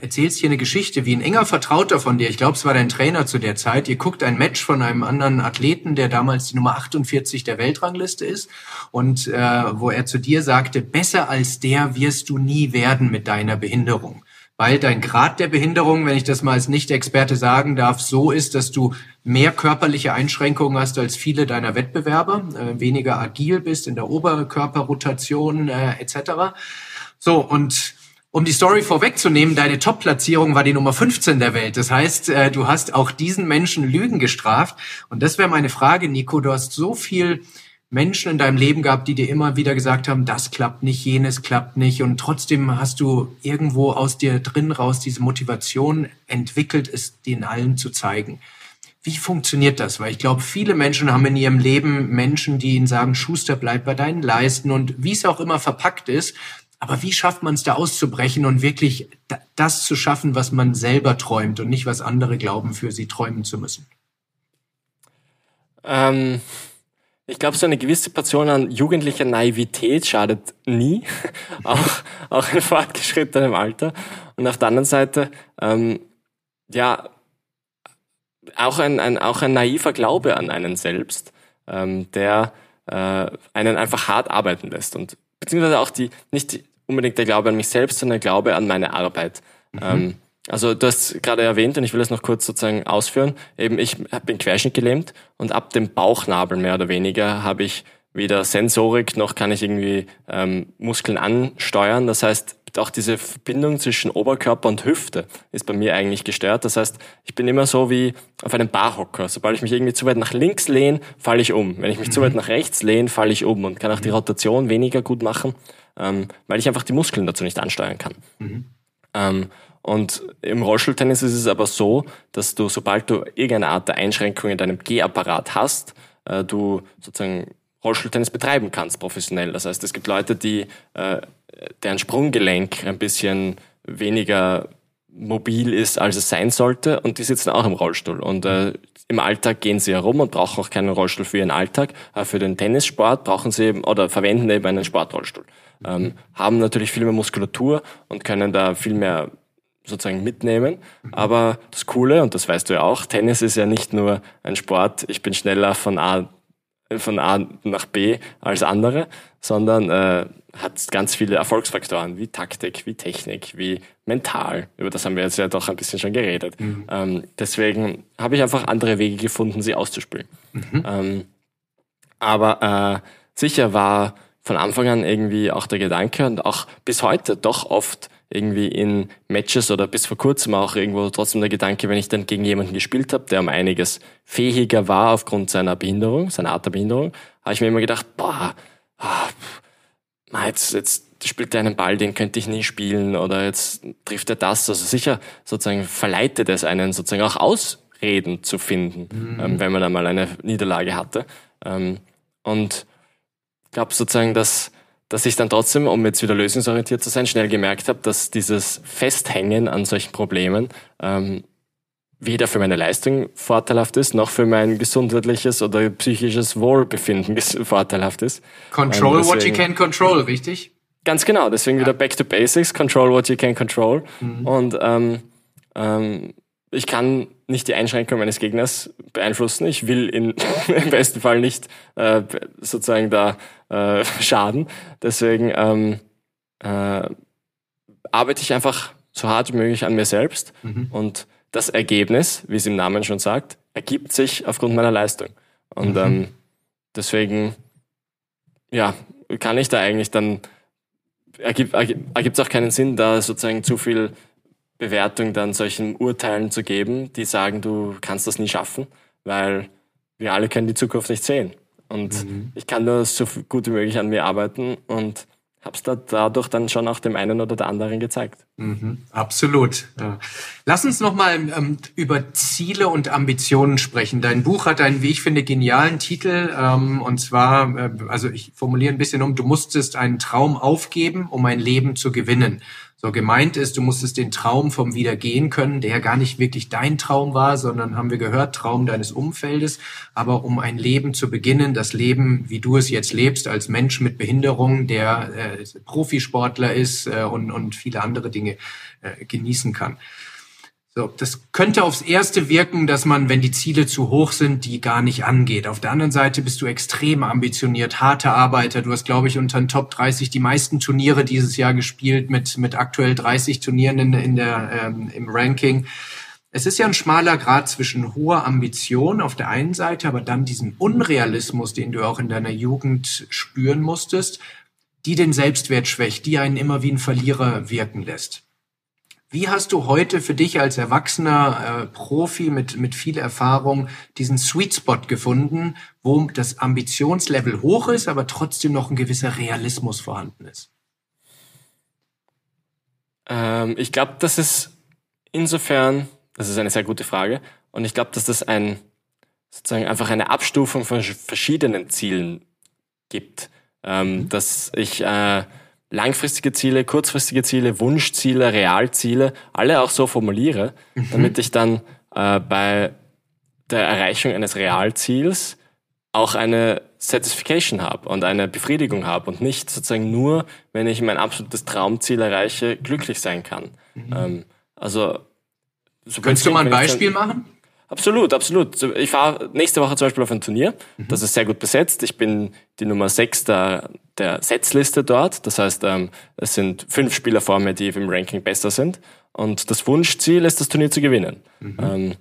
erzählst hier eine Geschichte, wie ein enger Vertrauter von dir, ich glaube, es war dein Trainer zu der Zeit, ihr guckt ein Match von einem anderen Athleten, der damals die Nummer 48 der Weltrangliste ist und äh, wo er zu dir sagte, besser als der wirst du nie werden mit deiner Behinderung weil dein Grad der Behinderung, wenn ich das mal als Nicht-Experte sagen darf, so ist, dass du mehr körperliche Einschränkungen hast als viele deiner Wettbewerber, äh, weniger agil bist in der Oberkörperrotation äh, etc. So, und um die Story vorwegzunehmen, deine Top-Platzierung war die Nummer 15 der Welt. Das heißt, äh, du hast auch diesen Menschen Lügen gestraft. Und das wäre meine Frage, Nico. Du hast so viel Menschen in deinem Leben gehabt, die dir immer wieder gesagt haben, das klappt nicht, jenes klappt nicht und trotzdem hast du irgendwo aus dir drin raus diese Motivation entwickelt, es den allen zu zeigen. Wie funktioniert das? Weil ich glaube, viele Menschen haben in ihrem Leben Menschen, die ihnen sagen, Schuster, bleib bei deinen Leisten und wie es auch immer verpackt ist. Aber wie schafft man es da auszubrechen und wirklich das zu schaffen, was man selber träumt und nicht, was andere glauben, für sie träumen zu müssen? Ähm ich glaube, so eine gewisse Portion an jugendlicher Naivität schadet nie, auch, auch in fortgeschrittenem Alter. Und auf der anderen Seite, ähm, ja, auch ein, ein, auch ein naiver Glaube an einen selbst, ähm, der äh, einen einfach hart arbeiten lässt. Und beziehungsweise auch die, nicht unbedingt der Glaube an mich selbst, sondern der Glaube an meine Arbeit. Mhm. Ähm, also du hast gerade erwähnt und ich will das noch kurz sozusagen ausführen. Eben ich bin querschnittgelähmt und ab dem Bauchnabel mehr oder weniger habe ich weder Sensorik noch kann ich irgendwie ähm, Muskeln ansteuern. Das heißt, auch diese Verbindung zwischen Oberkörper und Hüfte ist bei mir eigentlich gestört. Das heißt, ich bin immer so wie auf einem Barhocker. Sobald ich mich irgendwie zu weit nach links lehne, falle ich um. Wenn ich mich mhm. zu weit nach rechts lehne, falle ich um und kann auch die Rotation weniger gut machen, ähm, weil ich einfach die Muskeln dazu nicht ansteuern kann. Mhm. Ähm, und im Rollstuhltennis ist es aber so, dass du, sobald du irgendeine Art der Einschränkung in deinem Gehapparat hast, äh, du sozusagen Rollstuhltennis betreiben kannst, professionell. Das heißt, es gibt Leute, die äh, deren Sprunggelenk ein bisschen weniger mobil ist, als es sein sollte, und die sitzen auch im Rollstuhl. Und äh, im Alltag gehen sie herum und brauchen auch keinen Rollstuhl für ihren Alltag. Aber für den Tennissport brauchen sie eben oder verwenden eben einen Sportrollstuhl. Ähm, haben natürlich viel mehr Muskulatur und können da viel mehr sozusagen mitnehmen. Aber das Coole, und das weißt du ja auch, Tennis ist ja nicht nur ein Sport, ich bin schneller von A, von A nach B als andere, sondern äh, hat ganz viele Erfolgsfaktoren wie Taktik, wie Technik, wie mental. Über das haben wir jetzt ja doch ein bisschen schon geredet. Mhm. Ähm, deswegen habe ich einfach andere Wege gefunden, sie auszuspielen. Mhm. Ähm, aber äh, sicher war von Anfang an irgendwie auch der Gedanke und auch bis heute doch oft irgendwie in Matches oder bis vor kurzem auch irgendwo trotzdem der Gedanke, wenn ich dann gegen jemanden gespielt habe, der um einiges fähiger war aufgrund seiner Behinderung, seiner Art der Behinderung, habe ich mir immer gedacht, boah, ah, jetzt, jetzt spielt er einen Ball, den könnte ich nie spielen oder jetzt trifft er das. Also sicher sozusagen verleitet es einen sozusagen auch Ausreden zu finden, mhm. ähm, wenn man einmal eine Niederlage hatte. Ähm, und ich glaube sozusagen, dass dass ich dann trotzdem, um jetzt wieder lösungsorientiert zu sein, schnell gemerkt habe, dass dieses Festhängen an solchen Problemen ähm, weder für meine Leistung vorteilhaft ist, noch für mein gesundheitliches oder psychisches Wohlbefinden vorteilhaft ist. Control ähm, deswegen, what you can control, richtig? Ganz genau, deswegen ja. wieder back to basics, control what you can control. Mhm. Und ähm, ähm, ich kann nicht die Einschränkung meines Gegners beeinflussen. Ich will ihn im besten Fall nicht äh, sozusagen da äh, schaden. Deswegen ähm, äh, arbeite ich einfach so hart wie möglich an mir selbst mhm. und das Ergebnis, wie es im Namen schon sagt, ergibt sich aufgrund meiner Leistung. Und mhm. ähm, deswegen, ja, kann ich da eigentlich dann, ergibt es auch keinen Sinn, da sozusagen zu viel Bewertung dann solchen Urteilen zu geben, die sagen, du kannst das nie schaffen, weil wir alle können die Zukunft nicht sehen. Und mhm. ich kann nur so gut wie möglich an mir arbeiten und habe es da dadurch dann schon auch dem einen oder der anderen gezeigt. Mhm, absolut. Ja. Lass uns nochmal ähm, über Ziele und Ambitionen sprechen. Dein Buch hat einen, wie ich finde, genialen Titel. Ähm, und zwar, äh, also ich formuliere ein bisschen um, du musstest einen Traum aufgeben, um ein Leben zu gewinnen. So gemeint ist, du musstest den Traum vom Wiedergehen können, der gar nicht wirklich dein Traum war, sondern haben wir gehört, Traum deines Umfeldes. Aber um ein Leben zu beginnen, das Leben, wie du es jetzt lebst, als Mensch mit Behinderung, der äh, Profisportler ist äh, und, und viele andere Dinge äh, genießen kann. So, das könnte aufs erste wirken, dass man, wenn die Ziele zu hoch sind, die gar nicht angeht. Auf der anderen Seite bist du extrem ambitioniert, harte Arbeiter. Du hast, glaube ich, unter den Top 30 die meisten Turniere dieses Jahr gespielt mit, mit aktuell 30 Turnieren in, in der, ähm, im Ranking. Es ist ja ein schmaler Grad zwischen hoher Ambition auf der einen Seite, aber dann diesen Unrealismus, den du auch in deiner Jugend spüren musstest, die den Selbstwert schwächt, die einen immer wie ein Verlierer wirken lässt. Wie hast du heute für dich als erwachsener äh, Profi mit, mit viel Erfahrung diesen Sweet Spot gefunden, wo das Ambitionslevel hoch ist, aber trotzdem noch ein gewisser Realismus vorhanden ist? Ähm, ich glaube, das ist insofern, das ist eine sehr gute Frage, und ich glaube, dass das ein sozusagen einfach eine Abstufung von verschiedenen Zielen gibt. Ähm, mhm. Dass ich äh, langfristige Ziele, kurzfristige Ziele, Wunschziele, Realziele, alle auch so formuliere, mhm. damit ich dann äh, bei der Erreichung eines Realziels auch eine Satisfaction habe und eine Befriedigung habe und nicht sozusagen nur, wenn ich mein absolutes Traumziel erreiche, glücklich sein kann. Mhm. Ähm, also so Könntest du mal ein Beispiel machen? Absolut, absolut. Ich fahre nächste Woche zum Beispiel auf ein Turnier. Mhm. Das ist sehr gut besetzt. Ich bin die Nummer 6 der, der Setzliste dort. Das heißt, ähm, es sind fünf Spieler vor mir, die im Ranking besser sind. Und das Wunschziel ist, das Turnier zu gewinnen. Mhm. Ähm,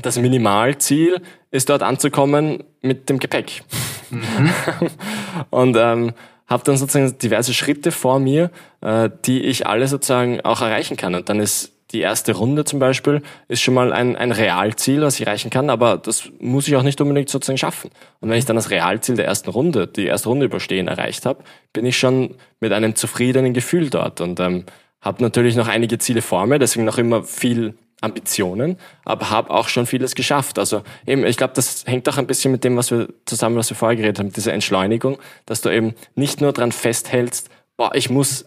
das Minimalziel ist dort anzukommen mit dem Gepäck. Mhm. und ähm, habe dann sozusagen diverse Schritte vor mir, äh, die ich alle sozusagen auch erreichen kann. Und dann ist die erste Runde zum Beispiel ist schon mal ein, ein Realziel, was ich erreichen kann, aber das muss ich auch nicht unbedingt sozusagen schaffen. Und wenn ich dann das Realziel der ersten Runde, die erste Runde überstehen, erreicht habe, bin ich schon mit einem zufriedenen Gefühl dort und ähm, habe natürlich noch einige Ziele vor mir, deswegen noch immer viel Ambitionen, aber habe auch schon vieles geschafft. Also eben, ich glaube, das hängt auch ein bisschen mit dem, was wir zusammen, was wir vorher geredet haben, mit dieser Entschleunigung, dass du eben nicht nur dran festhältst, boah, ich muss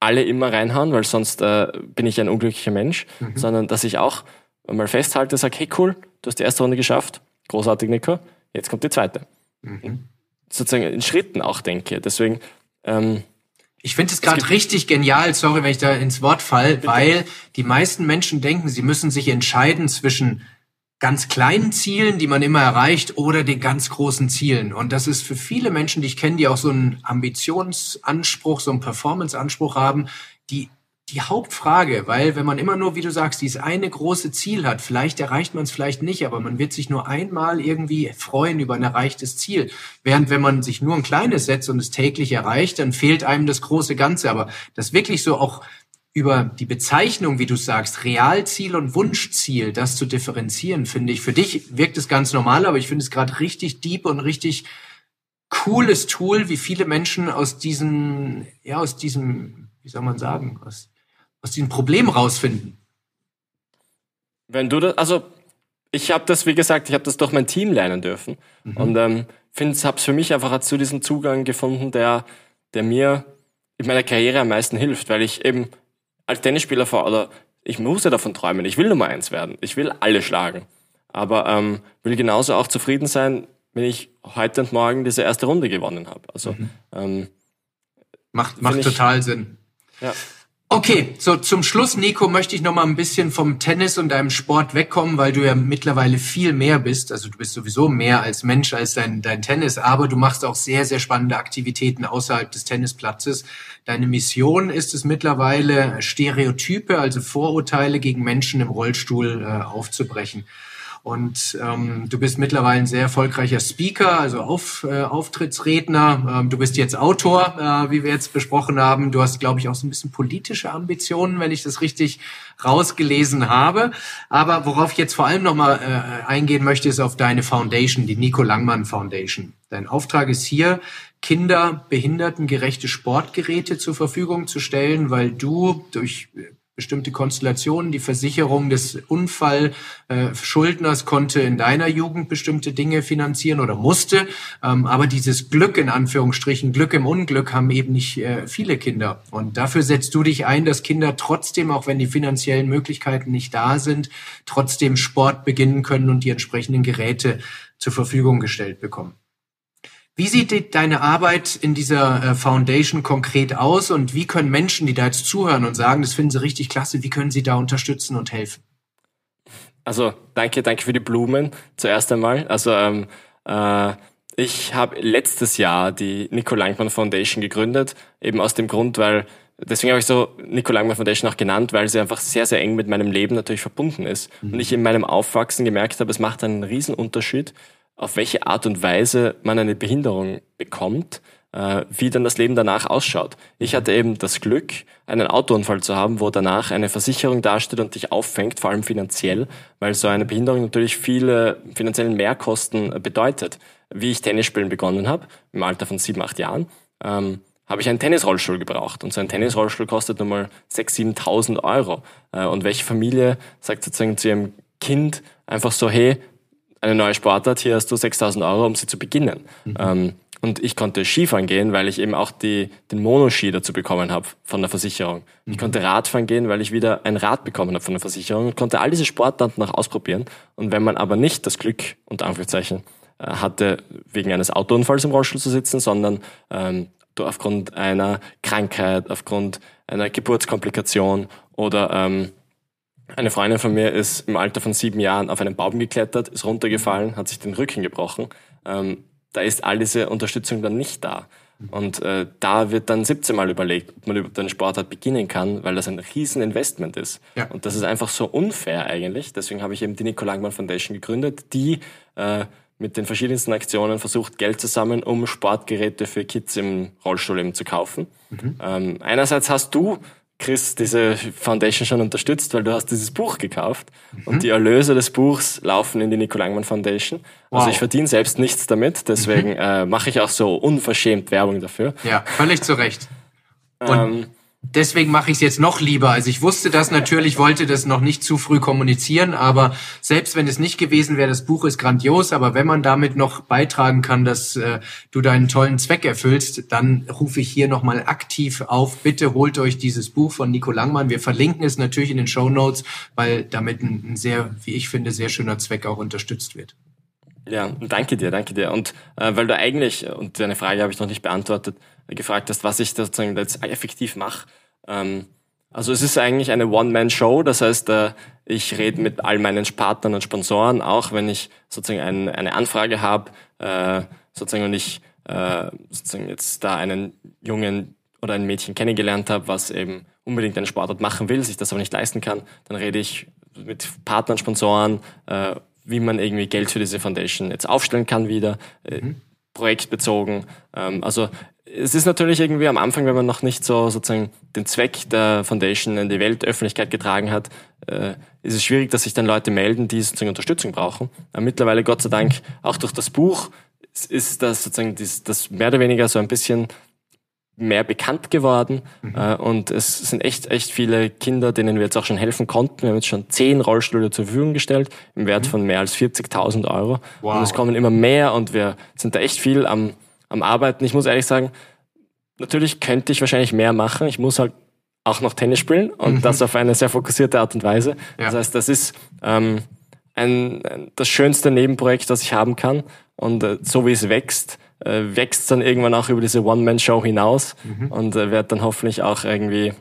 alle immer reinhauen, weil sonst äh, bin ich ein unglücklicher Mensch, mhm. sondern dass ich auch mal festhalte, sage, hey cool, du hast die erste Runde geschafft, großartig Nico, jetzt kommt die zweite. Mhm. Sozusagen in Schritten auch denke. Deswegen ähm, ich finde es gerade richtig genial, sorry, wenn ich da ins Wort fall, weil die meisten Menschen denken, sie müssen sich entscheiden zwischen ganz kleinen Zielen, die man immer erreicht, oder den ganz großen Zielen. Und das ist für viele Menschen, die ich kenne, die auch so einen Ambitionsanspruch, so einen Performanceanspruch haben, die die Hauptfrage, weil wenn man immer nur, wie du sagst, dieses eine große Ziel hat, vielleicht erreicht man es vielleicht nicht, aber man wird sich nur einmal irgendwie freuen über ein erreichtes Ziel. Während wenn man sich nur ein kleines setzt und es täglich erreicht, dann fehlt einem das große Ganze. Aber das wirklich so auch über die Bezeichnung, wie du sagst, Realziel und Wunschziel, das zu differenzieren, finde ich. Für dich wirkt es ganz normal, aber ich finde es gerade richtig deep und richtig cooles Tool, wie viele Menschen aus diesem, ja, aus diesem, wie soll man sagen, aus, aus diesem Problem rausfinden. Wenn du das, also ich habe das, wie gesagt, ich habe das durch mein Team lernen dürfen mhm. und ähm, finde, habe es für mich einfach zu diesem Zugang gefunden, der, der mir in meiner Karriere am meisten hilft, weil ich eben als Tennisspieler vor, oder ich muss ja davon träumen, ich will Nummer eins werden, ich will alle schlagen, aber ähm, will genauso auch zufrieden sein, wenn ich heute und morgen diese erste Runde gewonnen habe. Also mhm. ähm, macht macht total Sinn. Ja. Okay, so zum Schluss, Nico, möchte ich noch mal ein bisschen vom Tennis und deinem Sport wegkommen, weil du ja mittlerweile viel mehr bist. Also du bist sowieso mehr als Mensch als dein, dein Tennis, aber du machst auch sehr, sehr spannende Aktivitäten außerhalb des Tennisplatzes. Deine Mission ist es mittlerweile, Stereotype, also Vorurteile gegen Menschen im Rollstuhl äh, aufzubrechen. Und ähm, du bist mittlerweile ein sehr erfolgreicher Speaker, also Auf, äh, Auftrittsredner. Ähm, du bist jetzt Autor, äh, wie wir jetzt besprochen haben. Du hast, glaube ich, auch so ein bisschen politische Ambitionen, wenn ich das richtig rausgelesen habe. Aber worauf ich jetzt vor allem nochmal äh, eingehen möchte, ist auf deine Foundation, die Nico Langmann Foundation. Dein Auftrag ist hier, Kinder behindertengerechte Sportgeräte zur Verfügung zu stellen, weil du durch bestimmte Konstellationen. Die Versicherung des Unfallschuldners äh, konnte in deiner Jugend bestimmte Dinge finanzieren oder musste. Ähm, aber dieses Glück in Anführungsstrichen, Glück im Unglück haben eben nicht äh, viele Kinder. Und dafür setzt du dich ein, dass Kinder trotzdem, auch wenn die finanziellen Möglichkeiten nicht da sind, trotzdem Sport beginnen können und die entsprechenden Geräte zur Verfügung gestellt bekommen. Wie sieht deine Arbeit in dieser äh, Foundation konkret aus und wie können Menschen, die da jetzt zuhören und sagen, das finden sie richtig klasse, wie können sie da unterstützen und helfen? Also danke, danke für die Blumen zuerst einmal. Also ähm, äh, ich habe letztes Jahr die Nico Langmann Foundation gegründet, eben aus dem Grund, weil deswegen habe ich so Nico Langmann Foundation auch genannt, weil sie einfach sehr, sehr eng mit meinem Leben natürlich verbunden ist. Mhm. Und ich in meinem Aufwachsen gemerkt habe, es macht einen riesen Unterschied, auf welche Art und Weise man eine Behinderung bekommt, äh, wie dann das Leben danach ausschaut. Ich hatte eben das Glück, einen Autounfall zu haben, wo danach eine Versicherung dasteht und dich auffängt, vor allem finanziell, weil so eine Behinderung natürlich viele finanziellen Mehrkosten bedeutet. Wie ich Tennisspielen begonnen habe, im Alter von sieben, acht Jahren, ähm, habe ich einen Tennisrollstuhl gebraucht. Und so ein Tennisrollstuhl kostet nun mal 6.000, 7.000 Euro. Äh, und welche Familie sagt sozusagen zu ihrem Kind einfach so, hey, eine neue Sportart, hier hast du 6000 Euro, um sie zu beginnen. Mhm. Ähm, und ich konnte Skifahren gehen, weil ich eben auch die, den Monoski dazu bekommen habe von der Versicherung. Mhm. Ich konnte Radfahren gehen, weil ich wieder ein Rad bekommen habe von der Versicherung und konnte all diese Sportarten noch ausprobieren. Und wenn man aber nicht das Glück, unter Anführungszeichen, äh, hatte, wegen eines Autounfalls im Rollstuhl zu sitzen, sondern ähm, aufgrund einer Krankheit, aufgrund einer Geburtskomplikation oder ähm, eine Freundin von mir ist im Alter von sieben Jahren auf einen Baum geklettert, ist runtergefallen, hat sich den Rücken gebrochen. Ähm, da ist all diese Unterstützung dann nicht da. Und äh, da wird dann 17 Mal überlegt, ob man über den Sportart beginnen kann, weil das ein riesen Investment ist. Ja. Und das ist einfach so unfair eigentlich. Deswegen habe ich eben die Nico Langmann Foundation gegründet, die äh, mit den verschiedensten Aktionen versucht, Geld zu sammeln, um Sportgeräte für Kids im Rollstuhl eben zu kaufen. Mhm. Ähm, einerseits hast du Chris diese Foundation schon unterstützt, weil du hast dieses Buch gekauft mhm. und die Erlöse des Buchs laufen in die Nico Langmann Foundation. Also wow. Also ich verdiene selbst nichts damit, deswegen mhm. äh, mache ich auch so unverschämt Werbung dafür. Ja, völlig zu Recht. Und ähm, Deswegen mache ich es jetzt noch lieber. Also ich wusste das natürlich, wollte das noch nicht zu früh kommunizieren, aber selbst wenn es nicht gewesen wäre, das Buch ist grandios, aber wenn man damit noch beitragen kann, dass äh, du deinen tollen Zweck erfüllst, dann rufe ich hier nochmal aktiv auf, bitte holt euch dieses Buch von Nico Langmann. Wir verlinken es natürlich in den Show Notes, weil damit ein, ein sehr, wie ich finde, sehr schöner Zweck auch unterstützt wird. Ja, danke dir, danke dir. Und äh, weil du eigentlich, und deine Frage habe ich noch nicht beantwortet, gefragt hast, was ich sozusagen jetzt effektiv mache. Ähm, also es ist eigentlich eine One-Man-Show, das heißt, äh, ich rede mit all meinen Partnern und Sponsoren, auch wenn ich sozusagen ein, eine Anfrage habe, äh, sozusagen und ich äh, sozusagen jetzt da einen jungen oder ein Mädchen kennengelernt habe, was eben unbedingt einen Sportart machen will, sich das aber nicht leisten kann, dann rede ich mit Partnern, Sponsoren, äh, wie man irgendwie Geld für diese Foundation jetzt aufstellen kann wieder, äh, mhm. projektbezogen. Ähm, also es ist natürlich irgendwie am Anfang, wenn man noch nicht so sozusagen den Zweck der Foundation in die Weltöffentlichkeit getragen hat, äh, ist es schwierig, dass sich dann Leute melden, die sozusagen Unterstützung brauchen. Aber mittlerweile, Gott sei Dank, auch durch das Buch ist das sozusagen das, das mehr oder weniger so ein bisschen mehr bekannt geworden. Mhm. Äh, und es sind echt, echt viele Kinder, denen wir jetzt auch schon helfen konnten. Wir haben jetzt schon zehn Rollstühle zur Verfügung gestellt, im Wert mhm. von mehr als 40.000 Euro. Wow. Und es kommen immer mehr und wir sind da echt viel am, am Arbeiten. Ich muss ehrlich sagen, natürlich könnte ich wahrscheinlich mehr machen. Ich muss halt auch noch Tennis spielen und mhm. das auf eine sehr fokussierte Art und Weise. Ja. Das heißt, das ist ähm, ein, das schönste Nebenprojekt, das ich haben kann. Und äh, so wie es wächst, äh, wächst dann irgendwann auch über diese One-Man-Show hinaus mhm. und äh, wird dann hoffentlich auch irgendwie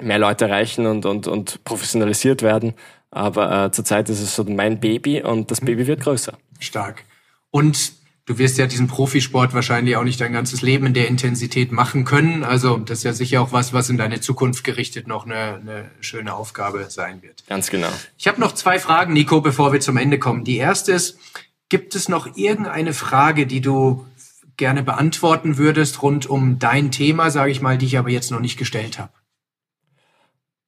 mehr Leute erreichen und, und, und professionalisiert werden. Aber äh, zurzeit ist es so mein Baby und das mhm. Baby wird größer. Stark. Und du wirst ja diesen Profisport wahrscheinlich auch nicht dein ganzes Leben in der Intensität machen können. Also das ist ja sicher auch was, was in deine Zukunft gerichtet noch eine, eine schöne Aufgabe sein wird. Ganz genau. Ich habe noch zwei Fragen, Nico, bevor wir zum Ende kommen. Die erste ist, gibt es noch irgendeine Frage, die du gerne beantworten würdest rund um dein Thema, sage ich mal, die ich aber jetzt noch nicht gestellt habe?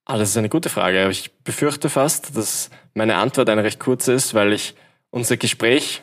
Ah, das ist eine gute Frage. Ich befürchte fast, dass meine Antwort eine recht kurze ist, weil ich unser Gespräch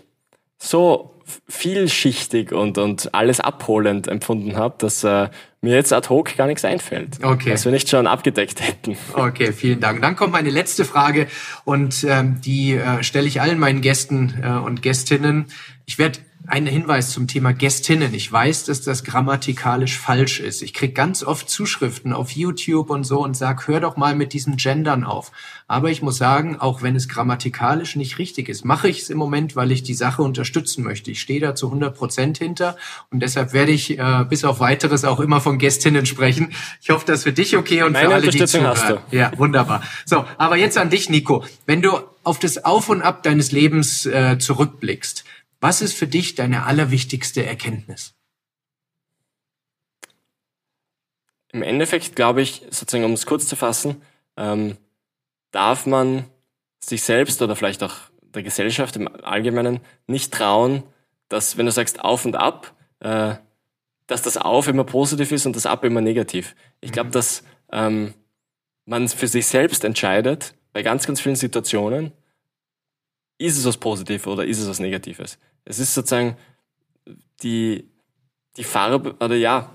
so vielschichtig und, und alles abholend empfunden habe, dass äh, mir jetzt ad hoc gar nichts einfällt, okay. was wir nicht schon abgedeckt hätten. Okay, vielen Dank. Dann kommt meine letzte Frage und ähm, die äh, stelle ich allen meinen Gästen äh, und Gästinnen. Ich werde ein Hinweis zum Thema Gästinnen. Ich weiß, dass das grammatikalisch falsch ist. Ich krieg ganz oft Zuschriften auf YouTube und so und sag, hör doch mal mit diesen Gendern auf. Aber ich muss sagen, auch wenn es grammatikalisch nicht richtig ist, mache ich es im Moment, weil ich die Sache unterstützen möchte. Ich stehe da zu 100 Prozent hinter und deshalb werde ich äh, bis auf weiteres auch immer von Gästinnen sprechen. Ich hoffe, das ist für dich okay und Meine für alle, die zuhören. Ja, wunderbar. So, aber jetzt an dich, Nico. Wenn du auf das Auf und Ab deines Lebens äh, zurückblickst, was ist für dich deine allerwichtigste Erkenntnis? Im Endeffekt glaube ich, sozusagen, um es kurz zu fassen, ähm, darf man sich selbst oder vielleicht auch der Gesellschaft im Allgemeinen nicht trauen, dass, wenn du sagst auf und ab, äh, dass das Auf immer positiv ist und das Ab immer negativ. Ich glaube, mhm. dass ähm, man für sich selbst entscheidet, bei ganz, ganz vielen Situationen, ist es was Positives oder ist es was Negatives. Es ist sozusagen die, die Farbe, oder ja,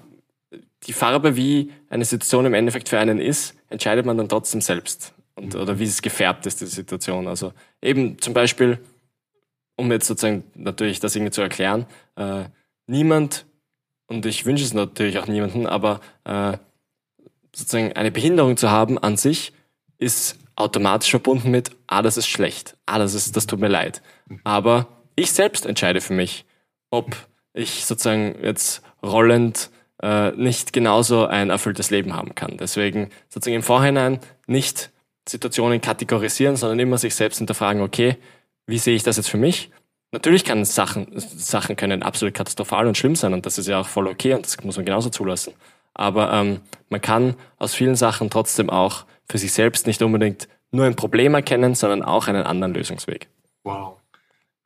die Farbe, wie eine Situation im Endeffekt für einen ist, entscheidet man dann trotzdem selbst. Und, oder wie es gefärbt ist, die Situation. Also eben zum Beispiel, um jetzt sozusagen natürlich das irgendwie zu erklären, äh, niemand, und ich wünsche es natürlich auch niemanden, aber äh, sozusagen eine Behinderung zu haben an sich ist automatisch verbunden mit, ah, das ist schlecht, ah, das ist, das tut mir leid. Aber ich selbst entscheide für mich, ob ich sozusagen jetzt rollend äh, nicht genauso ein erfülltes Leben haben kann. Deswegen sozusagen im Vorhinein nicht Situationen kategorisieren, sondern immer sich selbst hinterfragen, okay, wie sehe ich das jetzt für mich? Natürlich kann Sachen, Sachen können absolut katastrophal und schlimm sein und das ist ja auch voll okay und das muss man genauso zulassen. Aber ähm, man kann aus vielen Sachen trotzdem auch für sich selbst nicht unbedingt nur ein Problem erkennen, sondern auch einen anderen Lösungsweg. Wow.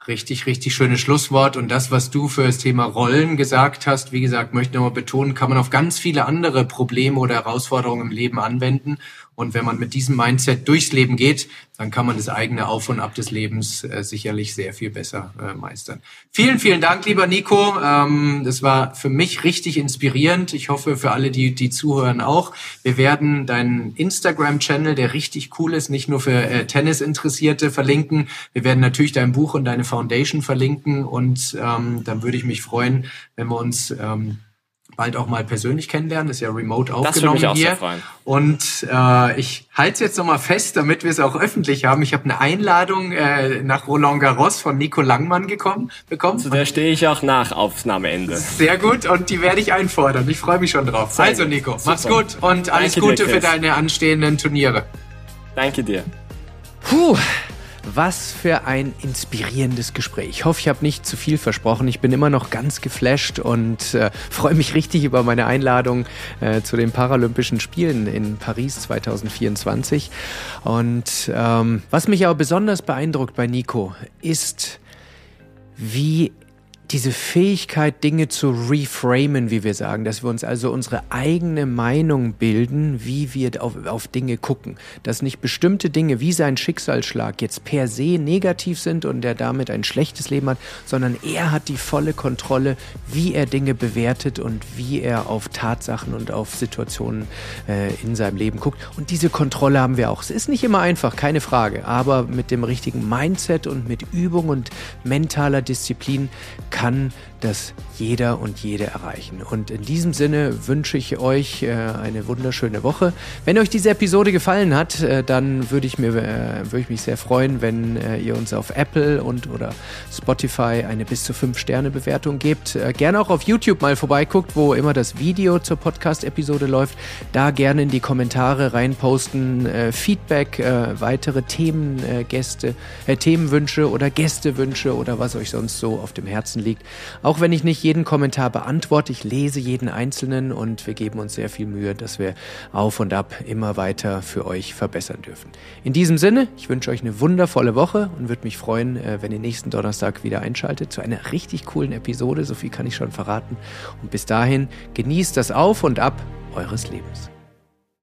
Richtig, richtig schönes Schlusswort. Und das, was du für das Thema Rollen gesagt hast, wie gesagt, möchte ich nochmal betonen, kann man auf ganz viele andere Probleme oder Herausforderungen im Leben anwenden. Und wenn man mit diesem Mindset durchs Leben geht, dann kann man das eigene Auf und Ab des Lebens äh, sicherlich sehr viel besser äh, meistern. Vielen, vielen Dank, lieber Nico. Ähm, das war für mich richtig inspirierend. Ich hoffe für alle, die, die zuhören, auch. Wir werden deinen Instagram-Channel, der richtig cool ist, nicht nur für äh, Tennis-Interessierte, verlinken. Wir werden natürlich dein Buch und deine Foundation verlinken. Und ähm, dann würde ich mich freuen, wenn wir uns ähm, bald auch mal persönlich kennenlernen. Das ist ja remote aufgenommen das würde mich auch hier. Sehr freuen. Und äh, ich halte es jetzt nochmal fest, damit wir es auch öffentlich haben. Ich habe eine Einladung äh, nach Roland Garros von Nico Langmann gekommen, bekommen. Zu der stehe ich auch nach Aufnahmeende. Sehr gut und die werde ich einfordern. Ich freue mich schon drauf. Sehr also Nico, Super. mach's gut und alles Danke Gute dir, für deine anstehenden Turniere. Danke dir. Puh. Was für ein inspirierendes Gespräch. Ich hoffe, ich habe nicht zu viel versprochen. Ich bin immer noch ganz geflasht und äh, freue mich richtig über meine Einladung äh, zu den Paralympischen Spielen in Paris 2024. Und ähm, was mich aber besonders beeindruckt bei Nico ist, wie diese Fähigkeit, Dinge zu reframen, wie wir sagen, dass wir uns also unsere eigene Meinung bilden, wie wir auf, auf Dinge gucken. Dass nicht bestimmte Dinge wie sein Schicksalsschlag jetzt per se negativ sind und er damit ein schlechtes Leben hat, sondern er hat die volle Kontrolle, wie er Dinge bewertet und wie er auf Tatsachen und auf Situationen äh, in seinem Leben guckt. Und diese Kontrolle haben wir auch. Es ist nicht immer einfach, keine Frage, aber mit dem richtigen Mindset und mit Übung und mentaler Disziplin kann das jeder und jede erreichen. Und in diesem Sinne wünsche ich euch äh, eine wunderschöne Woche. Wenn euch diese Episode gefallen hat, äh, dann würde ich, mir, äh, würde ich mich sehr freuen, wenn ihr uns auf Apple und oder Spotify eine bis zu 5 Sterne Bewertung gebt. Äh, gerne auch auf YouTube mal vorbeiguckt, wo immer das Video zur Podcast-Episode läuft. Da gerne in die Kommentare reinposten, äh, Feedback, weitere Themen, Gäste, Themenwünsche oder Gästewünsche oder was euch sonst so auf dem Herzen liegt. Auch wenn ich nicht jeden Kommentar beantworte, ich lese jeden einzelnen und wir geben uns sehr viel Mühe, dass wir auf und ab immer weiter für euch verbessern dürfen. In diesem Sinne, ich wünsche euch eine wundervolle Woche und würde mich freuen, äh, wenn ihr nächsten Donnerstag wieder einschaltet zu einer richtig coolen Episode. So viel kann ich schon verraten. Und bis dahin, genießt das Auf und Ab eures Lebens.